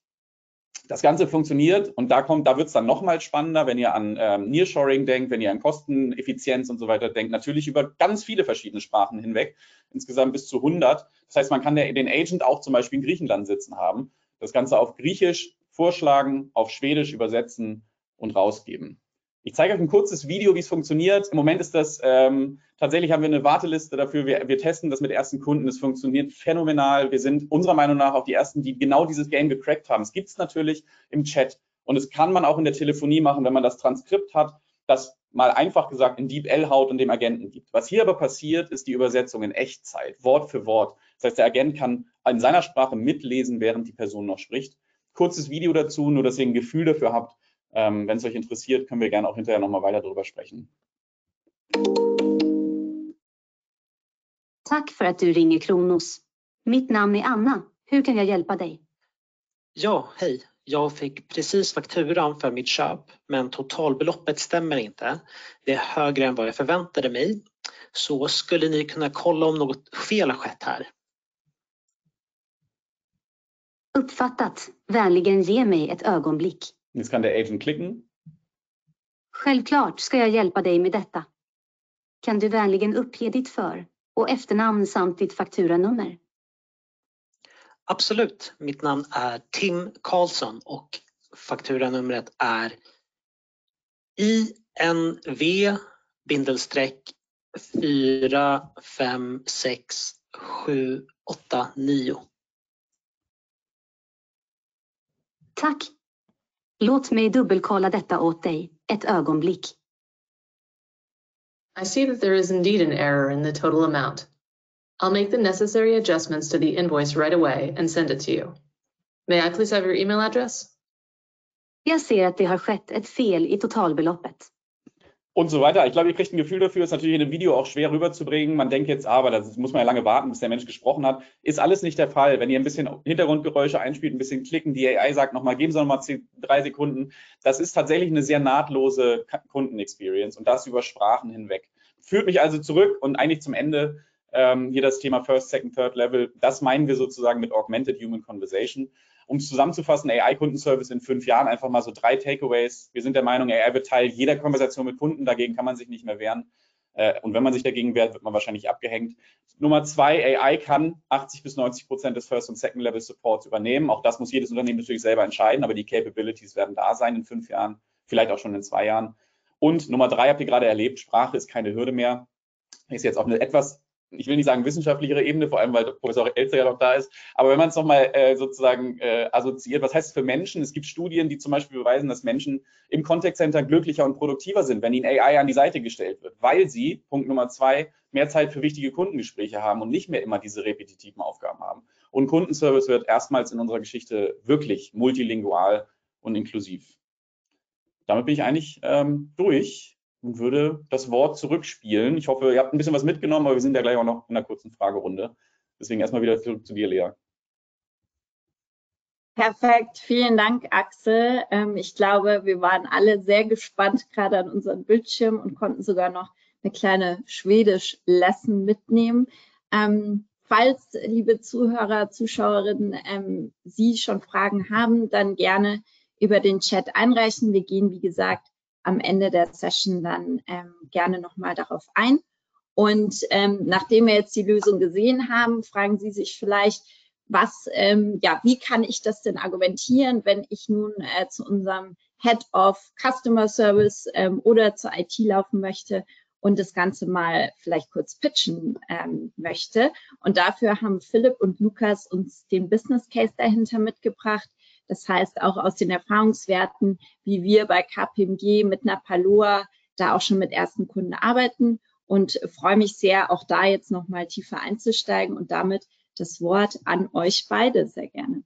Das Ganze funktioniert und da kommt, da wird es dann nochmal spannender, wenn ihr an ähm, Nearshoring denkt, wenn ihr an Kosteneffizienz und so weiter denkt, natürlich über ganz viele verschiedene Sprachen hinweg, insgesamt bis zu 100. Das heißt, man kann der, den Agent auch zum Beispiel in Griechenland sitzen haben, das Ganze auf Griechisch vorschlagen, auf Schwedisch übersetzen und rausgeben. Ich zeige euch ein kurzes Video, wie es funktioniert. Im Moment ist das, ähm, tatsächlich haben wir eine Warteliste dafür. Wir, wir testen das mit ersten Kunden. Es funktioniert phänomenal. Wir sind unserer Meinung nach auch die ersten, die genau dieses Game gecrackt haben. Es gibt es natürlich im Chat und es kann man auch in der Telefonie machen, wenn man das Transkript hat, das mal einfach gesagt in DeepL haut und dem Agenten gibt. Was hier aber passiert, ist die Übersetzung in Echtzeit, Wort für Wort. Das heißt, der Agent kann in seiner Sprache mitlesen, während die Person noch spricht. Kurzes Video dazu, nur dass ihr ein Gefühl dafür habt, ähm, Wenn es euch interessiert, können wir gerne auch hinterher nochmal weiter darüber sprechen. Tack för att du ringer Kronos. Mitt namn är Anna. Hur kan jag hjälpa dig? Ja, hej. Jag fick precis fakturan för mitt köp, men totalbeloppet stämmer inte. Det är högre än vad jag förväntade mig. Så skulle ni kunna kolla om något fel har skett här? Uppfattat. Vänligen ge mig ett ögonblick. Jetzt kann der Agent klicken. Självklart ska jag hjälpa dig med detta. Kan du vänligen uppge ditt för och efternamn samt ditt fakturanummer? Absolut. Mitt namn är Tim Karlsson och fakturanumret är INV bindestreck 4 5 6 7 8 9. Tack. Låt mig dubbelkolla detta åt dig, ett ögonblick. I see that there is indeed an error in the total amount. I'll make the necessary adjustments to the invoice right away and send it to you. May I please have your email address? Jag ser att det har skett ett fel i totalbeloppet. Und so weiter. Ich glaube, ihr kriegt ein Gefühl dafür, ist natürlich in einem Video auch schwer rüberzubringen. Man denkt jetzt, aber das muss man ja lange warten, bis der Mensch gesprochen hat. Ist alles nicht der Fall. Wenn ihr ein bisschen Hintergrundgeräusche einspielt, ein bisschen klicken, die AI sagt nochmal, geben Sie nochmal drei Sekunden. Das ist tatsächlich eine sehr nahtlose Kundenexperience und das über Sprachen hinweg. Führt mich also zurück und eigentlich zum Ende ähm, hier das Thema First, Second, Third Level. Das meinen wir sozusagen mit Augmented Human Conversation um es zusammenzufassen, AI-Kundenservice in fünf Jahren, einfach mal so drei Takeaways. Wir sind der Meinung, AI wird Teil jeder Konversation mit Kunden, dagegen kann man sich nicht mehr wehren. Äh, und wenn man sich dagegen wehrt, wird man wahrscheinlich abgehängt. Nummer zwei, AI kann 80 bis 90 Prozent des First- und Second-Level Supports übernehmen. Auch das muss jedes Unternehmen natürlich selber entscheiden, aber die Capabilities werden da sein in fünf Jahren, vielleicht auch schon in zwei Jahren. Und Nummer drei habt ihr gerade erlebt, Sprache ist keine Hürde mehr. Ist jetzt auf eine etwas ich will nicht sagen wissenschaftlichere Ebene, vor allem weil Professor Elster ja noch da ist, aber wenn man es nochmal äh, sozusagen äh, assoziiert, was heißt es für Menschen? Es gibt Studien, die zum Beispiel beweisen, dass Menschen im Contact Center glücklicher und produktiver sind, wenn ihnen AI an die Seite gestellt wird, weil sie, Punkt Nummer zwei, mehr Zeit für wichtige Kundengespräche haben und nicht mehr immer diese repetitiven Aufgaben haben. Und Kundenservice wird erstmals in unserer Geschichte wirklich multilingual und inklusiv. Damit bin ich eigentlich ähm, durch und würde das Wort zurückspielen. Ich hoffe, ihr habt ein bisschen was mitgenommen, aber wir sind ja gleich auch noch in einer kurzen Fragerunde. Deswegen erstmal wieder zurück zu dir, Lea. Perfekt, vielen Dank, Axel. Ähm, ich glaube, wir waren alle sehr gespannt gerade an unseren Bildschirm und konnten sogar noch eine kleine Schwedisch-Lesson mitnehmen. Ähm, falls, liebe Zuhörer, Zuschauerinnen, ähm, Sie schon Fragen haben, dann gerne über den Chat einreichen. Wir gehen, wie gesagt, am Ende der Session dann ähm, gerne nochmal darauf ein. Und ähm, nachdem wir jetzt die Lösung gesehen haben, fragen Sie sich vielleicht, was, ähm, ja, wie kann ich das denn argumentieren, wenn ich nun äh, zu unserem Head of Customer Service ähm, oder zur IT laufen möchte und das Ganze mal vielleicht kurz pitchen ähm, möchte. Und dafür haben Philipp und Lukas uns den Business Case dahinter mitgebracht. Das heißt, auch aus den Erfahrungswerten, wie wir bei KPMG mit einer Paloa da auch schon mit ersten Kunden arbeiten und freue mich sehr, auch da jetzt nochmal tiefer einzusteigen und damit das Wort an euch beide sehr gerne.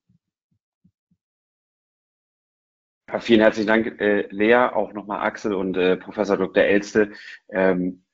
Ja, vielen herzlichen Dank, äh, Lea, auch nochmal Axel und äh, Professor Dr. Elste. Ähm,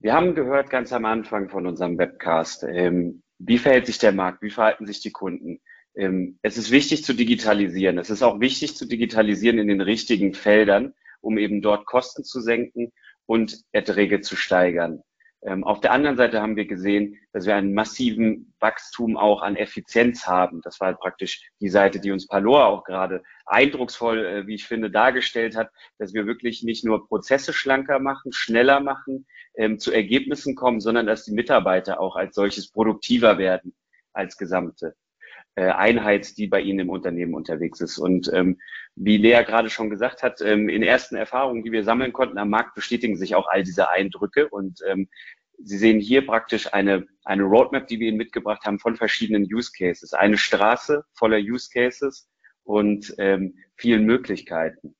wir haben gehört ganz am Anfang von unserem Webcast, ähm, wie verhält sich der Markt, wie verhalten sich die Kunden. Ähm, es ist wichtig zu digitalisieren. Es ist auch wichtig zu digitalisieren in den richtigen Feldern, um eben dort Kosten zu senken und Erträge zu steigern. Ähm, auf der anderen Seite haben wir gesehen, dass wir einen massiven Wachstum auch an Effizienz haben. Das war praktisch die Seite, die uns Palor auch gerade eindrucksvoll, äh, wie ich finde, dargestellt hat, dass wir wirklich nicht nur Prozesse schlanker machen, schneller machen, ähm, zu Ergebnissen kommen, sondern dass die Mitarbeiter auch als solches produktiver werden als Gesamte. Äh, Einheit, die bei Ihnen im Unternehmen unterwegs ist. Und ähm, wie Lea gerade schon gesagt hat, ähm, in ersten Erfahrungen, die wir sammeln konnten am Markt, bestätigen sich auch all diese Eindrücke. Und ähm, Sie sehen hier praktisch eine, eine Roadmap, die wir Ihnen mitgebracht haben von verschiedenen Use Cases. Eine Straße voller Use Cases und ähm, vielen Möglichkeiten.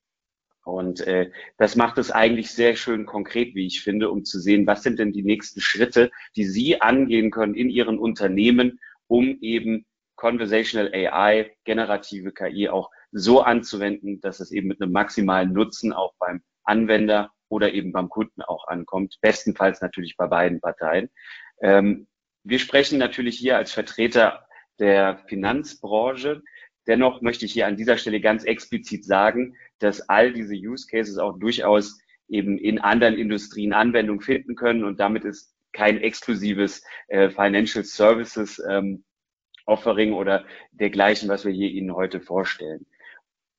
Und äh, das macht es eigentlich sehr schön konkret, wie ich finde, um zu sehen, was sind denn die nächsten Schritte, die Sie angehen können in Ihren Unternehmen, um eben Conversational AI, generative KI auch so anzuwenden, dass es eben mit einem maximalen Nutzen auch beim Anwender oder eben beim Kunden auch ankommt. Bestenfalls natürlich bei beiden Parteien. Ähm, wir sprechen natürlich hier als Vertreter der Finanzbranche. Dennoch möchte ich hier an dieser Stelle ganz explizit sagen, dass all diese Use Cases auch durchaus eben in anderen Industrien Anwendung finden können und damit ist kein exklusives äh, Financial Services ähm, Offering oder dergleichen, was wir hier Ihnen heute vorstellen.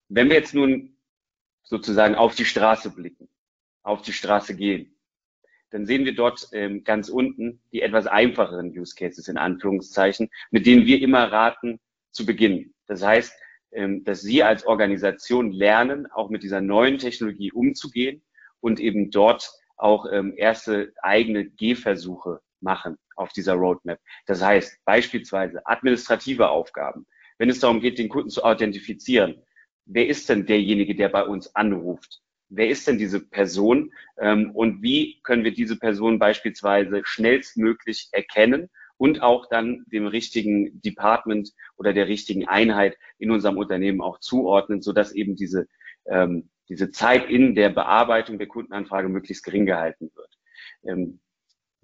Wenn wir jetzt nun sozusagen auf die Straße blicken, auf die Straße gehen, dann sehen wir dort ähm, ganz unten die etwas einfacheren Use Cases in Anführungszeichen, mit denen wir immer raten zu beginnen. Das heißt, ähm, dass Sie als Organisation lernen, auch mit dieser neuen Technologie umzugehen und eben dort auch ähm, erste eigene Gehversuche machen auf dieser Roadmap. Das heißt beispielsweise administrative Aufgaben. Wenn es darum geht, den Kunden zu authentifizieren, wer ist denn derjenige, der bei uns anruft? Wer ist denn diese Person ähm, und wie können wir diese Person beispielsweise schnellstmöglich erkennen und auch dann dem richtigen Department oder der richtigen Einheit in unserem Unternehmen auch zuordnen, sodass eben diese ähm, diese Zeit in der Bearbeitung der Kundenanfrage möglichst gering gehalten wird. Ähm,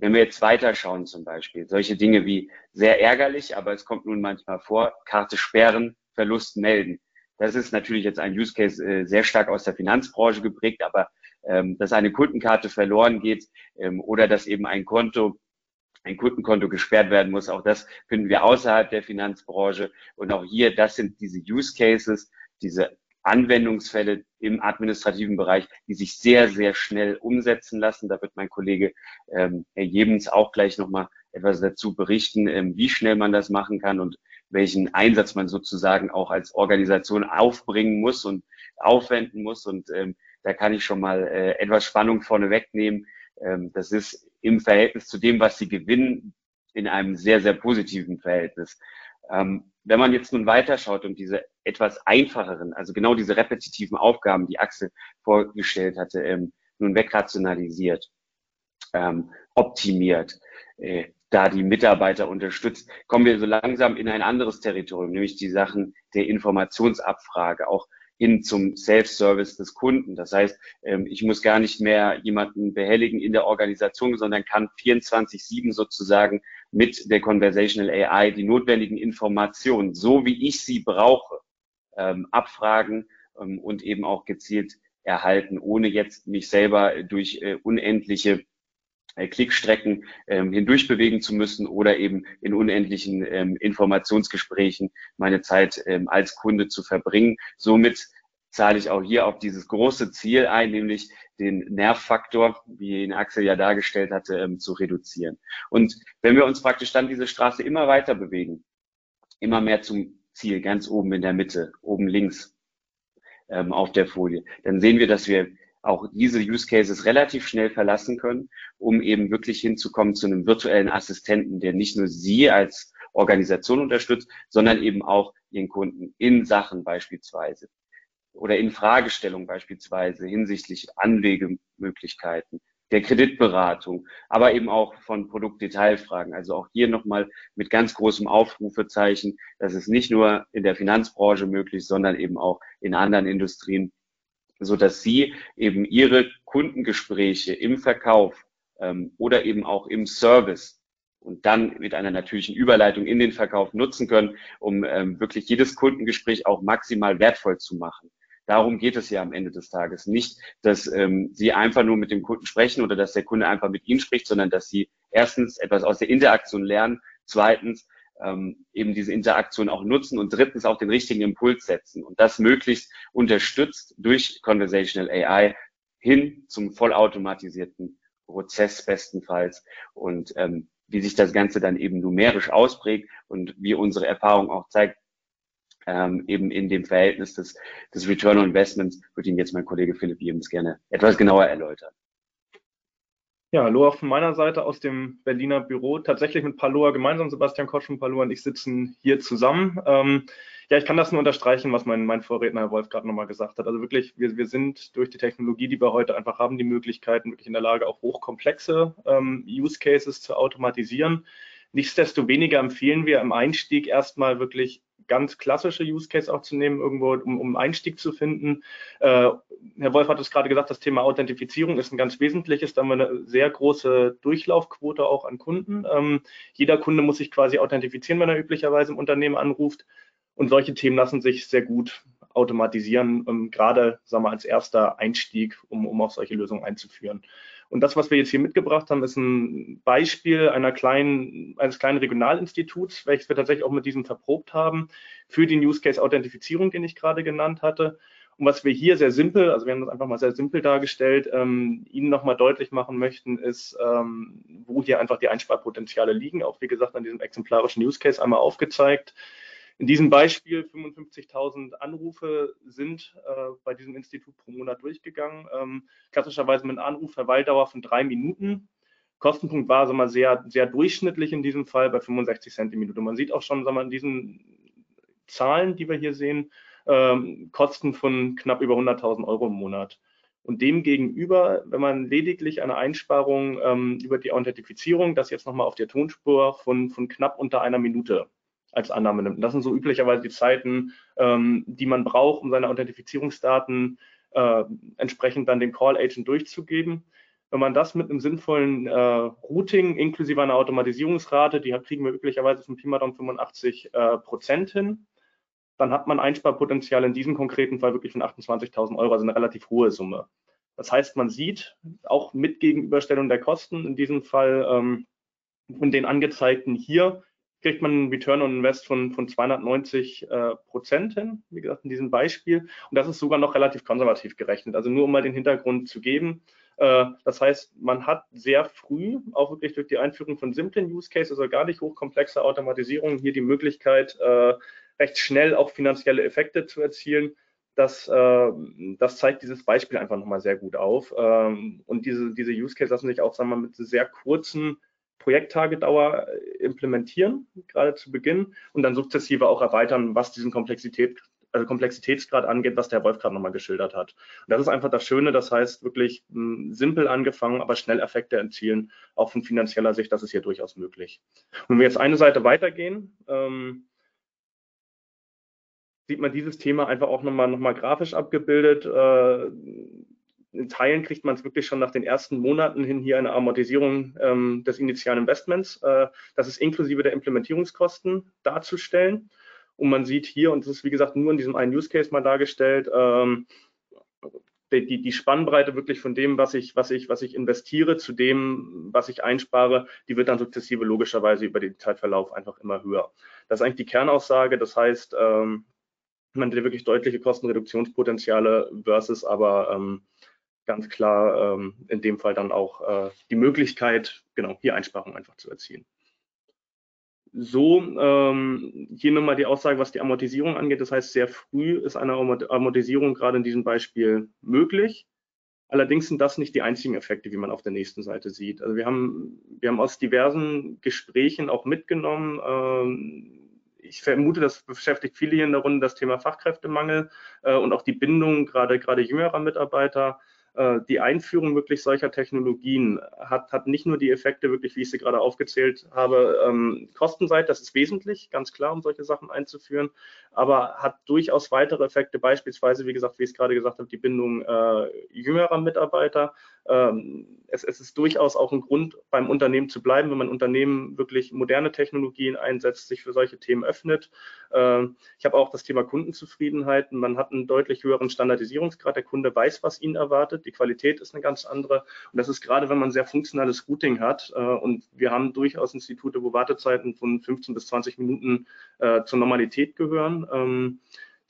wenn wir jetzt weiterschauen zum Beispiel, solche Dinge wie sehr ärgerlich, aber es kommt nun manchmal vor, Karte sperren, Verlust melden. Das ist natürlich jetzt ein Use Case äh, sehr stark aus der Finanzbranche geprägt, aber ähm, dass eine Kundenkarte verloren geht ähm, oder dass eben ein Konto ein Kundenkonto gesperrt werden muss. Auch das finden wir außerhalb der Finanzbranche. Und auch hier, das sind diese Use Cases, diese Anwendungsfälle im administrativen Bereich, die sich sehr, sehr schnell umsetzen lassen. Da wird mein Kollege ähm, Herr Jebens auch gleich nochmal etwas dazu berichten, ähm, wie schnell man das machen kann und welchen Einsatz man sozusagen auch als Organisation aufbringen muss und aufwenden muss. Und ähm, da kann ich schon mal äh, etwas Spannung vorne wegnehmen. Ähm, das ist im Verhältnis zu dem, was sie gewinnen, in einem sehr, sehr positiven Verhältnis. Ähm, wenn man jetzt nun weiterschaut und diese etwas einfacheren, also genau diese repetitiven Aufgaben, die Axel vorgestellt hatte, ähm, nun wegrationalisiert, ähm, optimiert, äh, da die Mitarbeiter unterstützt, kommen wir so langsam in ein anderes Territorium, nämlich die Sachen der Informationsabfrage, auch hin zum Self-Service des Kunden. Das heißt, ähm, ich muss gar nicht mehr jemanden behelligen in der Organisation, sondern kann 24-7 sozusagen mit der Conversational AI die notwendigen Informationen, so wie ich sie brauche, ähm, abfragen ähm, und eben auch gezielt erhalten, ohne jetzt mich selber durch äh, unendliche äh, Klickstrecken ähm, hindurch bewegen zu müssen oder eben in unendlichen ähm, Informationsgesprächen meine Zeit ähm, als Kunde zu verbringen. Somit zahle ich auch hier auf dieses große Ziel ein, nämlich den Nervfaktor, wie ihn Axel ja dargestellt hatte, ähm, zu reduzieren. Und wenn wir uns praktisch dann diese Straße immer weiter bewegen, immer mehr zum Ziel, ganz oben in der Mitte, oben links ähm, auf der Folie, dann sehen wir, dass wir auch diese Use Cases relativ schnell verlassen können, um eben wirklich hinzukommen zu einem virtuellen Assistenten, der nicht nur Sie als Organisation unterstützt, sondern eben auch Ihren Kunden in Sachen beispielsweise oder in Fragestellung beispielsweise hinsichtlich Anlegemöglichkeiten, der Kreditberatung, aber eben auch von Produktdetailfragen. Also auch hier nochmal mit ganz großem Aufrufezeichen, dass es nicht nur in der Finanzbranche möglich, sondern eben auch in anderen Industrien so dass Sie eben Ihre Kundengespräche im Verkauf ähm, oder eben auch im Service und dann mit einer natürlichen Überleitung in den Verkauf nutzen können, um ähm, wirklich jedes Kundengespräch auch maximal wertvoll zu machen. Darum geht es ja am Ende des Tages. Nicht, dass ähm, Sie einfach nur mit dem Kunden sprechen oder dass der Kunde einfach mit Ihnen spricht, sondern dass Sie erstens etwas aus der Interaktion lernen, zweitens ähm, eben diese Interaktion auch nutzen und drittens auch den richtigen Impuls setzen und das möglichst unterstützt durch Conversational AI hin zum vollautomatisierten Prozess bestenfalls und ähm, wie sich das Ganze dann eben numerisch ausprägt und wie unsere Erfahrung auch zeigt, ähm, eben in dem Verhältnis des, des Return on Investments, wird Ihnen jetzt mein Kollege Philipp Jebens gerne etwas genauer erläutern. Ja, hallo auch von meiner Seite aus dem Berliner Büro. Tatsächlich mit Paloa gemeinsam, Sebastian Kosch von Paloa und ich sitzen hier zusammen. Ähm, ja, ich kann das nur unterstreichen, was mein, mein Vorredner Herr Wolf gerade nochmal gesagt hat. Also wirklich, wir, wir sind durch die Technologie, die wir heute einfach haben, die Möglichkeiten, wirklich in der Lage, auch hochkomplexe ähm, Use Cases zu automatisieren. Nichtsdestoweniger empfehlen wir im Einstieg erstmal wirklich ganz klassische Use Case auch zu nehmen, irgendwo, um, um Einstieg zu finden. Äh, Herr Wolf hat es gerade gesagt, das Thema Authentifizierung ist ein ganz wesentliches. Da haben wir eine sehr große Durchlaufquote auch an Kunden. Ähm, jeder Kunde muss sich quasi authentifizieren, wenn er üblicherweise im Unternehmen anruft. Und solche Themen lassen sich sehr gut automatisieren, ähm, gerade sagen wir, als erster Einstieg, um, um auch solche Lösungen einzuführen. Und das, was wir jetzt hier mitgebracht haben, ist ein Beispiel einer kleinen, eines kleinen Regionalinstituts, welches wir tatsächlich auch mit diesem verprobt haben, für die Use Case Authentifizierung, den ich gerade genannt hatte. Und was wir hier sehr simpel, also wir haben das einfach mal sehr simpel dargestellt, ähm, Ihnen nochmal deutlich machen möchten, ist, ähm, wo hier einfach die Einsparpotenziale liegen. Auch wie gesagt an diesem exemplarischen Use Case einmal aufgezeigt. In diesem Beispiel 55.000 Anrufe sind äh, bei diesem Institut pro Monat durchgegangen. Ähm, klassischerweise mit einer Anrufverweildauer von drei Minuten. Kostenpunkt war sagen wir, sehr, sehr durchschnittlich in diesem Fall bei 65 Cent die Minute. Man sieht auch schon sagen wir, in diesen Zahlen, die wir hier sehen, ähm, Kosten von knapp über 100.000 Euro im Monat. Und demgegenüber, wenn man lediglich eine Einsparung ähm, über die Authentifizierung, das jetzt nochmal auf der Tonspur von, von knapp unter einer Minute als Annahme nimmt. Und das sind so üblicherweise die Zeiten, ähm, die man braucht, um seine Authentifizierungsdaten äh, entsprechend dann dem Call Agent durchzugeben. Wenn man das mit einem sinnvollen äh, Routing inklusive einer Automatisierungsrate, die kriegen wir üblicherweise von Pi mal Daumen 85 äh, Prozent hin, dann hat man Einsparpotenzial in diesem konkreten Fall wirklich von 28.000 Euro, also eine relativ hohe Summe. Das heißt, man sieht auch mit Gegenüberstellung der Kosten, in diesem Fall ähm, von den angezeigten hier, kriegt man einen Return on Invest von, von 290 äh, Prozent hin, wie gesagt, in diesem Beispiel. Und das ist sogar noch relativ konservativ gerechnet. Also nur um mal den Hintergrund zu geben. Äh, das heißt, man hat sehr früh, auch wirklich durch die Einführung von simplen Use Cases, also gar nicht hochkomplexe Automatisierung, hier die Möglichkeit, äh, recht schnell auch finanzielle Effekte zu erzielen. Das, äh, das zeigt dieses Beispiel einfach nochmal sehr gut auf. Ähm, und diese, diese Use Cases lassen sich auch, sagen wir mal, mit sehr kurzen Projekttagedauer äh, implementieren, gerade zu Beginn, und dann sukzessive auch erweitern, was diesen Komplexität, also Komplexitätsgrad angeht, was der Wolf gerade nochmal geschildert hat. Und das ist einfach das Schöne, das heißt wirklich mh, hm, simpel angefangen, aber schnell Effekte erzielen, auch von finanzieller Sicht, das ist hier durchaus möglich. Und wenn wir jetzt eine Seite weitergehen, ähm, sieht man dieses Thema einfach auch nochmal noch mal grafisch abgebildet. Äh, in Teilen kriegt man es wirklich schon nach den ersten Monaten hin hier eine Amortisierung ähm, des initialen Investments. Äh, das ist inklusive der Implementierungskosten darzustellen. Und man sieht hier, und das ist wie gesagt nur in diesem einen Use Case mal dargestellt, ähm, die, die Spannbreite wirklich von dem, was ich, was ich, was ich investiere, zu dem, was ich einspare, die wird dann sukzessive logischerweise über den Zeitverlauf einfach immer höher. Das ist eigentlich die Kernaussage. Das heißt, ähm, man hat wirklich deutliche Kostenreduktionspotenziale versus aber ähm, ganz klar ähm, in dem Fall dann auch äh, die Möglichkeit, genau, hier Einsparungen einfach zu erzielen. So, ähm, hier nochmal die Aussage, was die Amortisierung angeht. Das heißt, sehr früh ist eine Amortisierung gerade in diesem Beispiel möglich. Allerdings sind das nicht die einzigen Effekte, wie man auf der nächsten Seite sieht. Also wir haben, wir haben aus diversen Gesprächen auch mitgenommen, ähm, ich vermute, das beschäftigt viele hier in der Runde, das Thema Fachkräftemangel äh, und auch die Bindung gerade, gerade jüngerer Mitarbeiter die Einführung wirklich solcher Technologien hat, hat nicht nur die Effekte, wirklich, wie ich sie gerade aufgezählt habe, ähm, Kostenseite, das ist wesentlich, ganz klar, um solche Sachen einzuführen, aber hat durchaus weitere Effekte, beispielsweise, wie gesagt, wie ich es gerade gesagt habe, die Bindung äh, jüngerer Mitarbeiter. Ähm, es, es, ist durchaus auch ein Grund, beim Unternehmen zu bleiben, wenn man Unternehmen wirklich moderne Technologien einsetzt, sich für solche Themen öffnet. Ähm, ich habe auch das Thema Kundenzufriedenheit. Man hat einen deutlich höheren Standardisierungsgrad. Der Kunde weiß, was ihn erwartet. Die Qualität ist eine ganz andere. Und das ist gerade, wenn man sehr funktionales Routing hat. Äh, und wir haben durchaus Institute, wo Wartezeiten von 15 bis 20 Minuten äh, zur Normalität gehören. Ähm,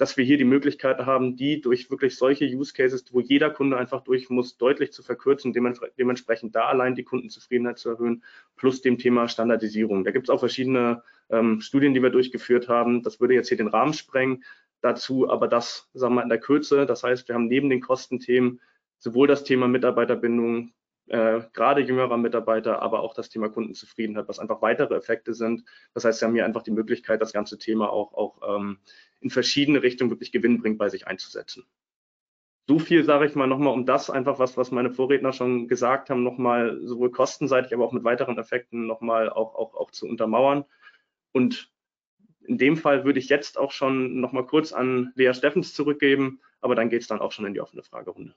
dass wir hier die Möglichkeit haben, die durch wirklich solche Use Cases, wo jeder Kunde einfach durch muss, deutlich zu verkürzen, dementsprechend da allein die Kundenzufriedenheit zu erhöhen, plus dem Thema Standardisierung. Da gibt es auch verschiedene ähm, Studien, die wir durchgeführt haben. Das würde jetzt hier den Rahmen sprengen. Dazu aber das, sagen wir mal, in der Kürze. Das heißt, wir haben neben den Kostenthemen sowohl das Thema Mitarbeiterbindung, äh, gerade jüngerer Mitarbeiter, aber auch das Thema Kundenzufriedenheit, was einfach weitere Effekte sind. Das heißt, Sie haben hier einfach die Möglichkeit, das ganze Thema auch, auch ähm, in verschiedene Richtungen wirklich gewinnbringend bei sich einzusetzen. So viel sage ich mal nochmal um das einfach, was, was meine Vorredner schon gesagt haben, nochmal sowohl kostenseitig, aber auch mit weiteren Effekten nochmal auch, auch, auch zu untermauern. Und in dem Fall würde ich jetzt auch schon nochmal kurz an Lea Steffens zurückgeben, aber dann geht es dann auch schon in die offene Fragerunde.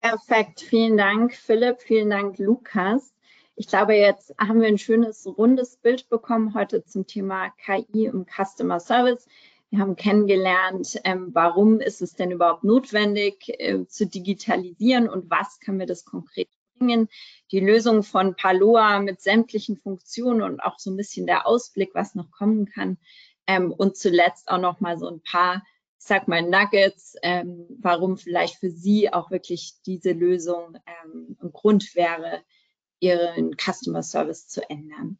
Perfekt, vielen Dank, Philipp, vielen Dank, Lukas. Ich glaube, jetzt haben wir ein schönes rundes Bild bekommen heute zum Thema KI im Customer Service. Wir haben kennengelernt, ähm, warum ist es denn überhaupt notwendig äh, zu digitalisieren und was kann mir das konkret bringen. Die Lösung von Paloa mit sämtlichen Funktionen und auch so ein bisschen der Ausblick, was noch kommen kann. Ähm, und zuletzt auch noch mal so ein paar ich sag mal, Nuggets, ähm, warum vielleicht für Sie auch wirklich diese Lösung ähm, ein Grund wäre, Ihren Customer Service zu ändern.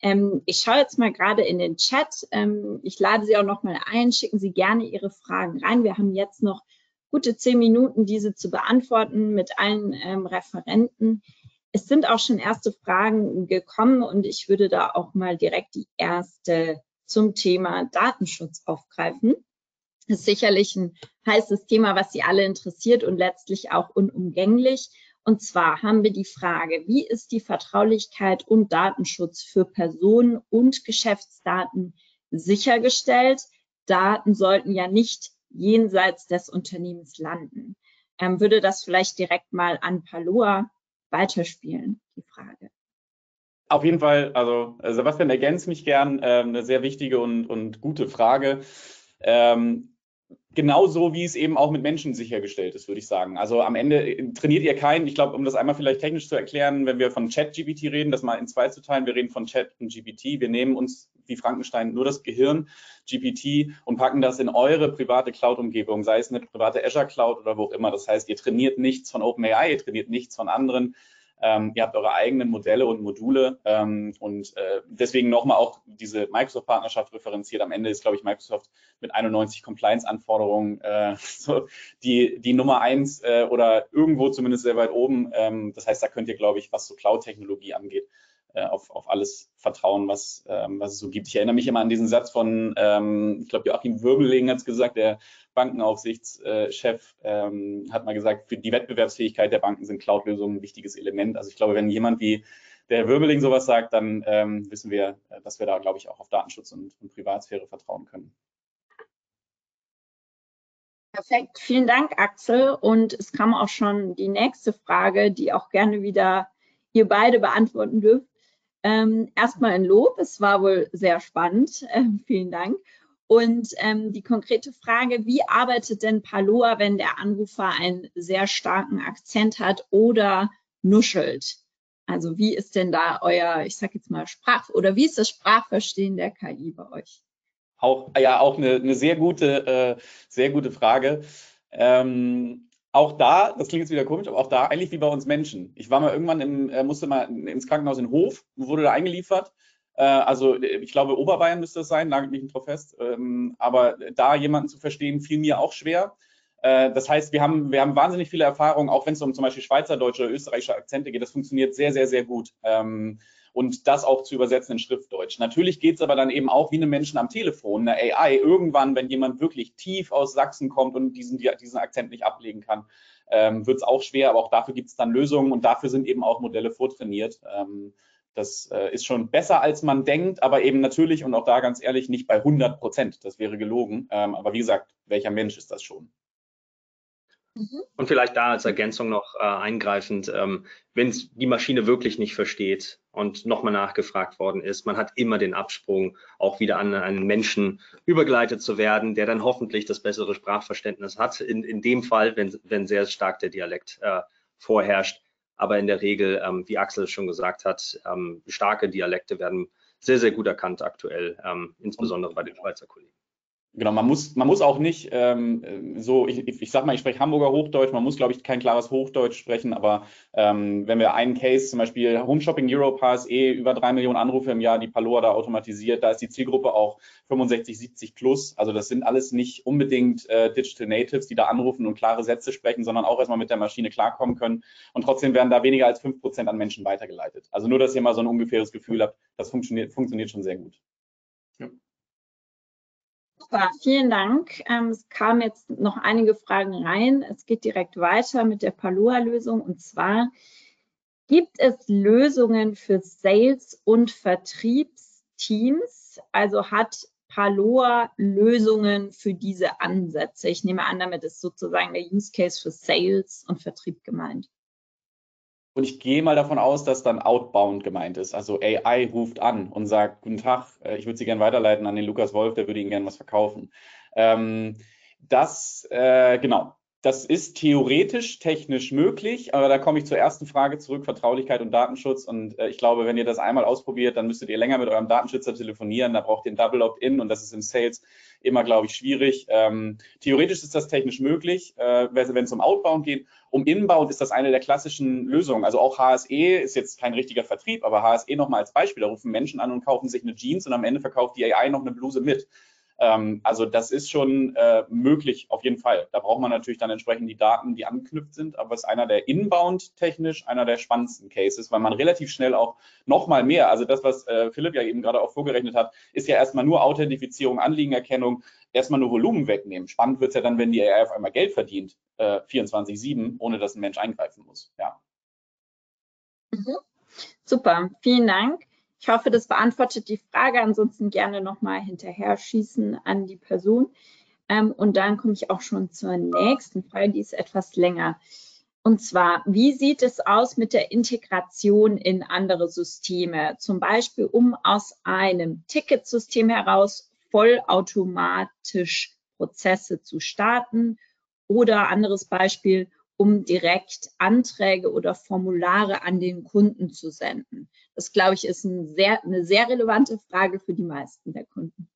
Ähm, ich schaue jetzt mal gerade in den Chat. Ähm, ich lade Sie auch noch mal ein. Schicken Sie gerne Ihre Fragen rein. Wir haben jetzt noch gute zehn Minuten, diese zu beantworten mit allen ähm, Referenten. Es sind auch schon erste Fragen gekommen und ich würde da auch mal direkt die erste zum Thema Datenschutz aufgreifen ist sicherlich ein heißes Thema, was Sie alle interessiert und letztlich auch unumgänglich. Und zwar haben wir die Frage, wie ist die Vertraulichkeit und Datenschutz für Personen und Geschäftsdaten sichergestellt? Daten sollten ja nicht jenseits des Unternehmens landen. Ähm, würde das vielleicht direkt mal an Paloa weiterspielen, die Frage? Auf jeden Fall, also äh, Sebastian ergänzt mich gern, äh, eine sehr wichtige und, und gute Frage. Ähm, genauso wie es eben auch mit Menschen sichergestellt ist, würde ich sagen. Also am Ende äh, trainiert ihr keinen, ich glaube, um das einmal vielleicht technisch zu erklären, wenn wir von Chat-GPT reden, das mal in zwei zu teilen, wir reden von Chat und GPT, wir nehmen uns wie Frankenstein nur das Gehirn, GPT, und packen das in eure private Cloud-Umgebung, sei es eine private Azure Cloud oder wo auch immer. Das heißt, ihr trainiert nichts von OpenAI, ihr trainiert nichts von anderen ähm, ihr habt eure eigenen Modelle und Module ähm, und äh, deswegen nochmal auch diese Microsoft-Partnerschaft referenziert. Am Ende ist, glaube ich, Microsoft mit 91 Compliance-Anforderungen äh, so die, die Nummer eins äh, oder irgendwo zumindest sehr weit oben. Ähm, das heißt, da könnt ihr, glaube ich, was so Cloud-Technologie angeht, äh, auf, auf alles vertrauen, was, ähm, was es so gibt. Ich erinnere mich immer an diesen Satz von, ähm, ich glaube, Joachim Wirbelling hat es gesagt, der Bankenaufsichtschef ähm, hat mal gesagt, für die Wettbewerbsfähigkeit der Banken sind Cloud-Lösungen ein wichtiges Element. Also ich glaube, wenn jemand wie der Wirbelling sowas sagt, dann ähm, wissen wir, äh, dass wir da, glaube ich, auch auf Datenschutz und, und Privatsphäre vertrauen können. Perfekt, vielen Dank, Axel. Und es kam auch schon die nächste Frage, die auch gerne wieder ihr beide beantworten dürft. Ähm, erstmal ein Lob, es war wohl sehr spannend. Ähm, vielen Dank. Und ähm, die konkrete Frage, wie arbeitet denn Paloa, wenn der Anrufer einen sehr starken Akzent hat oder nuschelt? Also wie ist denn da euer, ich sage jetzt mal Sprach oder wie ist das Sprachverstehen der KI bei euch? Auch ja auch eine, eine sehr gute äh, sehr gute Frage. Ähm, auch da, das klingt jetzt wieder komisch, aber auch da eigentlich wie bei uns Menschen. Ich war mal irgendwann im, äh, musste mal ins Krankenhaus in Hof, wurde da eingeliefert äh, also äh, ich glaube, Oberbayern müsste es sein, nagelt mich nicht drauf fest. Ähm, aber da jemanden zu verstehen, fiel mir auch schwer. Äh, das heißt, wir haben, wir haben wahnsinnig viele Erfahrungen, auch wenn es um zum Beispiel Schweizerdeutsche oder österreichische Akzente geht. Das funktioniert sehr, sehr, sehr gut. Ähm, und das auch zu übersetzen in Schriftdeutsch. Natürlich geht es aber dann eben auch wie eine Menschen am Telefon, eine AI. Irgendwann, wenn jemand wirklich tief aus Sachsen kommt und diesen, diesen Akzent nicht ablegen kann, ähm, wird es auch schwer. Aber auch dafür gibt es dann Lösungen und dafür sind eben auch Modelle vortrainiert. Ähm, das äh, ist schon besser, als man denkt, aber eben natürlich und auch da ganz ehrlich nicht bei 100 Prozent. Das wäre gelogen. Aber wie gesagt, welcher Mensch ist das schon? Mhm. Und vielleicht da als Ergänzung noch äh, eingreifend, ähm, wenn die Maschine wirklich nicht versteht und nochmal nachgefragt worden ist, man hat immer den Absprung, auch wieder an einen Menschen übergeleitet zu werden, der dann hoffentlich das bessere Sprachverständnis hat. In, in dem Fall, wenn, wenn sehr stark der Dialekt äh, vorherrscht, aber in der Regel, ähm, wie Axel schon gesagt hat, ähm, starke Dialekte werden sehr, sehr gut erkannt aktuell, ähm, insbesondere bei den Schweizer Kollegen. Genau, man muss, man muss auch nicht ähm, so, ich, ich sag mal, ich spreche Hamburger Hochdeutsch, man muss, glaube ich, kein klares Hochdeutsch sprechen, aber ähm, wenn wir einen Case, zum Beispiel Home Shopping Europe, HSE, über drei Millionen Anrufe im Jahr, die Paloa da automatisiert, da ist die Zielgruppe auch 65, 70 plus. Also das sind alles nicht unbedingt äh, Digital Natives, die da anrufen und klare Sätze sprechen, sondern auch erstmal mit der Maschine klarkommen können. Und trotzdem werden da weniger als fünf Prozent an Menschen weitergeleitet. Also nur, dass ihr mal so ein ungefähres Gefühl habt, das funktioniert, funktioniert schon sehr gut. Ja. Super, vielen Dank. Ähm, es kamen jetzt noch einige Fragen rein. Es geht direkt weiter mit der Paloa-Lösung und zwar gibt es Lösungen für Sales- und Vertriebsteams? Also hat Paloa Lösungen für diese Ansätze? Ich nehme an, damit ist sozusagen der Use Case für Sales und Vertrieb gemeint. Und ich gehe mal davon aus, dass dann outbound gemeint ist. Also AI ruft an und sagt, guten Tag, äh, ich würde Sie gerne weiterleiten an den Lukas Wolf, der würde Ihnen gerne was verkaufen. Ähm, das, äh, genau, das ist theoretisch technisch möglich, aber da komme ich zur ersten Frage zurück, Vertraulichkeit und Datenschutz. Und äh, ich glaube, wenn ihr das einmal ausprobiert, dann müsstet ihr länger mit eurem Datenschützer telefonieren. Da braucht ihr ein Double Opt-in und das ist im Sales immer, glaube ich, schwierig. Ähm, theoretisch ist das technisch möglich, äh, wenn es um Outbound geht. Um Inbound ist das eine der klassischen Lösungen. Also auch HSE ist jetzt kein richtiger Vertrieb, aber HSE nochmal als Beispiel. Da rufen Menschen an und kaufen sich eine Jeans und am Ende verkauft die AI noch eine Bluse mit. Ähm, also das ist schon äh, möglich, auf jeden Fall. Da braucht man natürlich dann entsprechend die Daten, die angeknüpft sind, aber es ist einer der inbound technisch einer der spannendsten Cases, weil man relativ schnell auch nochmal mehr, also das, was äh, Philipp ja eben gerade auch vorgerechnet hat, ist ja erstmal nur Authentifizierung, Anliegenerkennung, erstmal nur Volumen wegnehmen. Spannend wird es ja dann, wenn die AI auf einmal Geld verdient, äh, 24-7, ohne dass ein Mensch eingreifen muss. Ja. Mhm. Super, vielen Dank. Ich hoffe, das beantwortet die Frage. Ansonsten gerne nochmal hinterher schießen an die Person. Ähm, und dann komme ich auch schon zur nächsten Frage, die ist etwas länger. Und zwar, wie sieht es aus mit der Integration in andere Systeme? Zum Beispiel, um aus einem Ticketsystem heraus vollautomatisch Prozesse zu starten oder anderes Beispiel, um direkt Anträge oder Formulare an den Kunden zu senden. Das, glaube ich, ist ein sehr, eine sehr relevante Frage für die meisten der Kunden.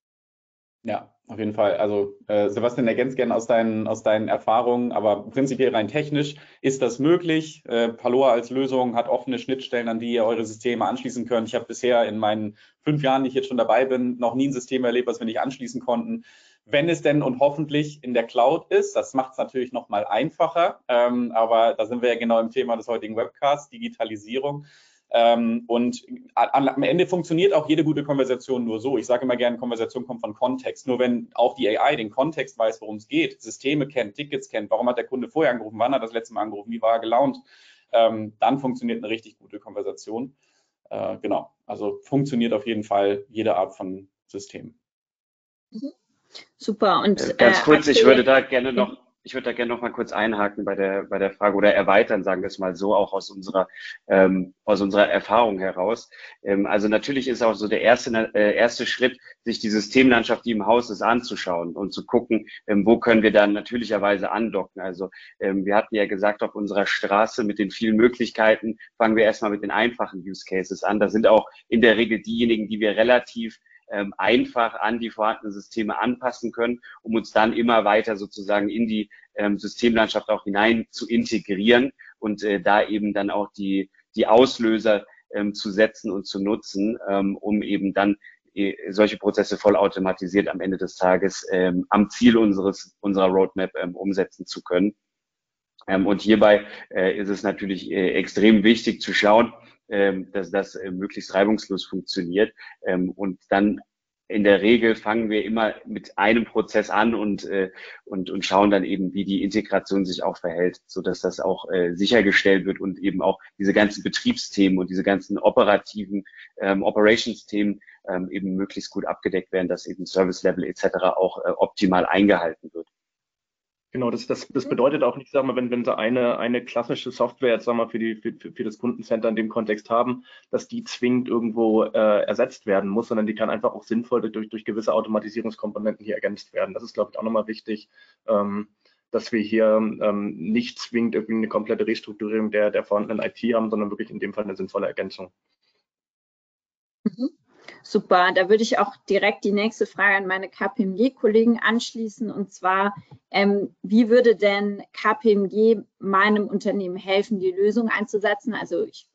Ja, auf jeden Fall. Also äh, Sebastian, ergänzt gerne aus deinen, aus deinen Erfahrungen, aber prinzipiell rein technisch ist das möglich. Äh, Paloa als Lösung hat offene Schnittstellen, an die ihr eure Systeme anschließen könnt. Ich habe bisher in meinen fünf Jahren, die ich jetzt schon dabei bin, noch nie ein System erlebt, was wir nicht anschließen konnten. Wenn es denn und hoffentlich in der Cloud ist, das macht es natürlich noch mal einfacher, ähm, aber da sind wir ja genau im Thema des heutigen Webcasts, Digitalisierung. Ähm, und am Ende funktioniert auch jede gute Konversation nur so. Ich sage immer gerne, Konversation kommt von Kontext. Nur wenn auch die AI den Kontext weiß, worum es geht, Systeme kennt, Tickets kennt, warum hat der Kunde vorher angerufen, wann hat er das letzte Mal angerufen, wie war er gelaunt, ähm, dann funktioniert eine richtig gute Konversation. Äh, genau, also funktioniert auf jeden Fall jede Art von System. Mhm. Super. Und äh, ganz kurz, ich würde da gerne noch ich würde da gerne noch mal kurz einhaken bei der, bei der Frage oder erweitern, sagen wir es mal so, auch aus unserer, ähm, aus unserer Erfahrung heraus. Ähm, also natürlich ist auch so der erste, äh, erste Schritt, sich die Systemlandschaft, die im Haus ist, anzuschauen und zu gucken, ähm, wo können wir dann natürlicherweise andocken. Also ähm, wir hatten ja gesagt, auf unserer Straße mit den vielen Möglichkeiten fangen wir erstmal mit den einfachen Use Cases an. Da sind auch in der Regel diejenigen, die wir relativ ähm, einfach an die vorhandenen Systeme anpassen können, um uns dann immer weiter sozusagen in die ähm, Systemlandschaft auch hinein zu integrieren und äh, da eben dann auch die, die Auslöser ähm, zu setzen und zu nutzen, ähm, um eben dann äh, solche Prozesse vollautomatisiert am Ende des Tages ähm, am Ziel unseres, unserer Roadmap ähm, umsetzen zu können. Ähm, und hierbei äh, ist es natürlich äh, extrem wichtig zu schauen, ähm, dass das äh, möglichst reibungslos funktioniert. Ähm, und dann in der Regel fangen wir immer mit einem Prozess an und, äh, und, und schauen dann eben, wie die Integration sich auch verhält, so dass das auch äh, sichergestellt wird und eben auch diese ganzen Betriebsthemen und diese ganzen operativen ähm, Operations-Themen ähm, eben möglichst gut abgedeckt werden, dass eben Service Level etc. auch äh, optimal eingehalten wird. Genau, das, das, das bedeutet auch nicht, sag mal, wenn, wenn Sie eine, eine klassische Software jetzt, sag mal, für, die, für, für das Kundencenter in dem Kontext haben, dass die zwingend irgendwo äh, ersetzt werden muss, sondern die kann einfach auch sinnvoll durch, durch gewisse Automatisierungskomponenten hier ergänzt werden. Das ist, glaube ich, auch nochmal wichtig, ähm, dass wir hier ähm, nicht zwingend irgendwie eine komplette Restrukturierung der, der vorhandenen IT haben, sondern wirklich in dem Fall eine sinnvolle Ergänzung. Super, da würde ich auch direkt die nächste Frage an meine KPMG-Kollegen anschließen. Und zwar, ähm, wie würde denn KPMG meinem Unternehmen helfen, die Lösung einzusetzen? Also ich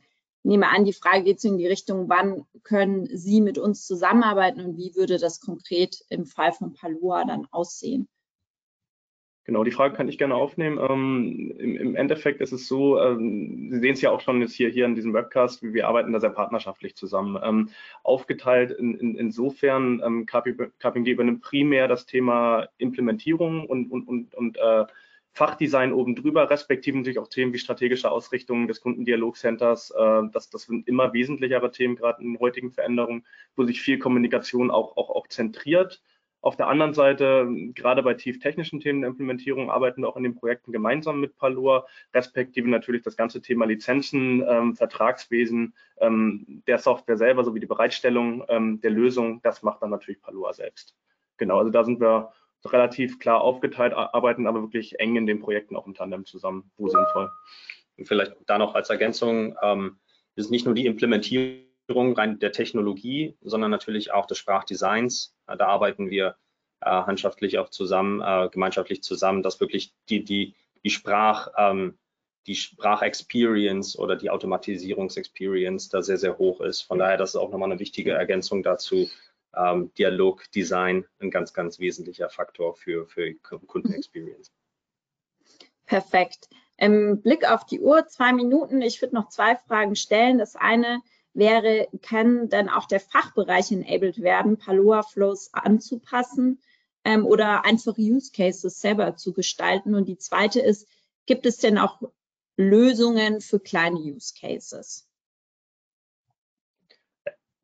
nehme an, die Frage geht so in die Richtung, wann können Sie mit uns zusammenarbeiten und wie würde das konkret im Fall von Palua dann aussehen? Genau, die Frage kann ich gerne aufnehmen. Ähm, im, im, Endeffekt ist es so, ähm, Sie sehen es ja auch schon jetzt hier, hier in diesem Webcast, wir arbeiten da sehr partnerschaftlich zusammen. Ähm, aufgeteilt in, in, insofern, ähm, KPMG übernimmt primär das Thema Implementierung und, und, und, und äh, Fachdesign oben drüber, respektive natürlich auch Themen wie strategische Ausrichtung des Kundendialogcenters. Äh, das, das sind immer wesentlichere Themen, gerade in heutigen Veränderungen, wo sich viel Kommunikation auch, auch, auch zentriert. Auf der anderen Seite, gerade bei tieftechnischen Themen der Implementierung, arbeiten wir auch in den Projekten gemeinsam mit Palor, respektive natürlich das ganze Thema Lizenzen, ähm, Vertragswesen ähm, der Software selber sowie die Bereitstellung ähm, der Lösung. Das macht dann natürlich Palor selbst. Genau, also da sind wir relativ klar aufgeteilt, arbeiten aber wirklich eng in den Projekten auch im Tandem zusammen, wo sinnvoll. Und vielleicht da noch als Ergänzung, ähm, ist nicht nur die Implementierung rein der Technologie, sondern natürlich auch des Sprachdesigns. Da arbeiten wir äh, handschaftlich auch zusammen, äh, gemeinschaftlich zusammen, dass wirklich die, die, die Sprach, ähm, die Sprachexperience oder die Automatisierungsexperience da sehr, sehr hoch ist. Von daher, das ist auch nochmal eine wichtige Ergänzung dazu. Ähm, Dialog, Design, ein ganz, ganz wesentlicher Faktor für, für Kundenexperience. Perfekt. Im Blick auf die Uhr, zwei Minuten. Ich würde noch zwei Fragen stellen. Das eine, wäre, kann dann auch der Fachbereich enabled werden, Paloa Flows anzupassen ähm, oder einfach Use Cases selber zu gestalten. Und die zweite ist, gibt es denn auch Lösungen für kleine Use Cases?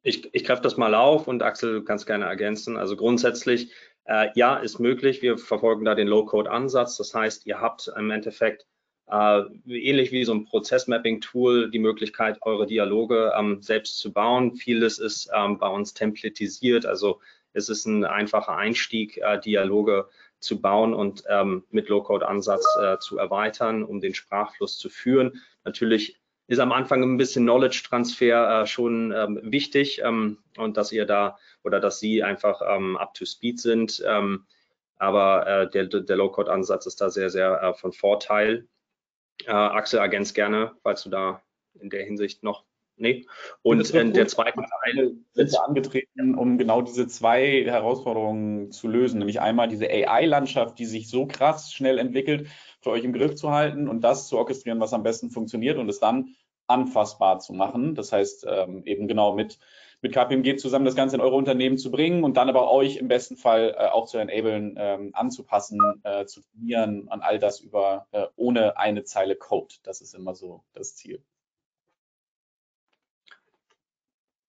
Ich, ich greife das mal auf und Axel, du kannst gerne ergänzen. Also grundsätzlich, äh, ja, ist möglich. Wir verfolgen da den Low-Code-Ansatz. Das heißt, ihr habt im Endeffekt äh, ähnlich wie so ein Prozess-Mapping-Tool die Möglichkeit, eure Dialoge ähm, selbst zu bauen. Vieles ist ähm, bei uns templatisiert, also es ist ein einfacher Einstieg, äh, Dialoge zu bauen und ähm, mit Low-Code-Ansatz äh, zu erweitern, um den Sprachfluss zu führen. Natürlich ist am Anfang ein bisschen Knowledge-Transfer äh, schon ähm, wichtig ähm, und dass ihr da oder dass Sie einfach ähm, up to speed sind. Ähm, aber äh, der, der Low-Code-Ansatz ist da sehr, sehr äh, von Vorteil. Äh, Axel, ergänzt gerne, falls du da in der Hinsicht noch Nee. Und in der zweiten Teil sind wir angetreten, um genau diese zwei Herausforderungen zu lösen, nämlich einmal diese AI-Landschaft, die sich so krass schnell entwickelt, für euch im Griff zu halten und das zu orchestrieren, was am besten funktioniert und es dann anfassbar zu machen. Das heißt, ähm, eben genau mit, mit KPMG zusammen das Ganze in eure Unternehmen zu bringen und dann aber euch im besten Fall äh, auch zu enablen, ähm, anzupassen, äh, zu trainieren an all das über äh, ohne eine Zeile Code. Das ist immer so das Ziel.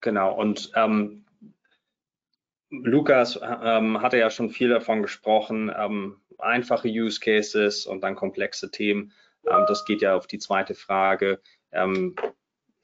Genau, und ähm, Lukas ähm, hatte ja schon viel davon gesprochen, ähm, einfache Use Cases und dann komplexe Themen. Ähm, das geht ja auf die zweite Frage.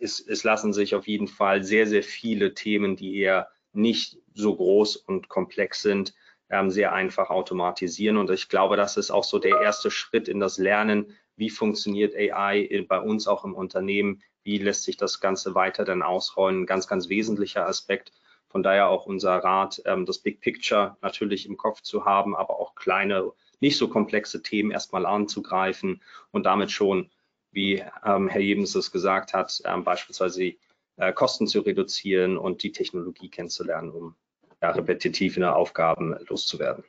Es, es, lassen sich auf jeden Fall sehr, sehr viele Themen, die eher nicht so groß und komplex sind, ähm, sehr einfach automatisieren. Und ich glaube, das ist auch so der erste Schritt in das Lernen, wie funktioniert AI bei uns auch im Unternehmen, wie lässt sich das Ganze weiter dann ausrollen, ganz, ganz wesentlicher Aspekt. Von daher auch unser Rat, ähm, das Big Picture natürlich im Kopf zu haben, aber auch kleine, nicht so komplexe Themen erstmal anzugreifen und damit schon, wie ähm, Herr Jebens es gesagt hat, ähm, beispielsweise äh, Kosten zu reduzieren und die Technologie kennenzulernen, um ja, repetitive Aufgaben loszuwerden.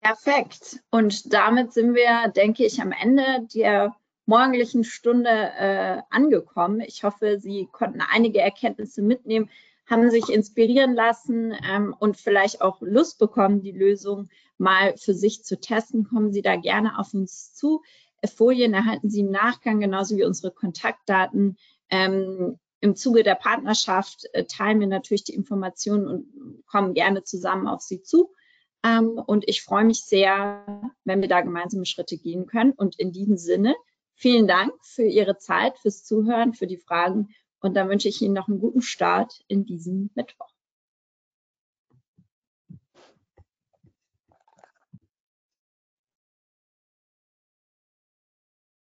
Perfekt. Und damit sind wir, denke ich, am Ende der morgendlichen Stunde äh, angekommen. Ich hoffe, Sie konnten einige Erkenntnisse mitnehmen, haben sich inspirieren lassen ähm, und vielleicht auch Lust bekommen, die Lösung mal für sich zu testen. Kommen Sie da gerne auf uns zu. Folien erhalten Sie im Nachgang, genauso wie unsere Kontaktdaten. Ähm, Im Zuge der Partnerschaft äh, teilen wir natürlich die Informationen und kommen gerne zusammen auf Sie zu. Ähm, und ich freue mich sehr, wenn wir da gemeinsame Schritte gehen können. Und in diesem Sinne, vielen Dank für Ihre Zeit, fürs Zuhören, für die Fragen. Und dann wünsche ich Ihnen noch einen guten Start in diesem Mittwoch.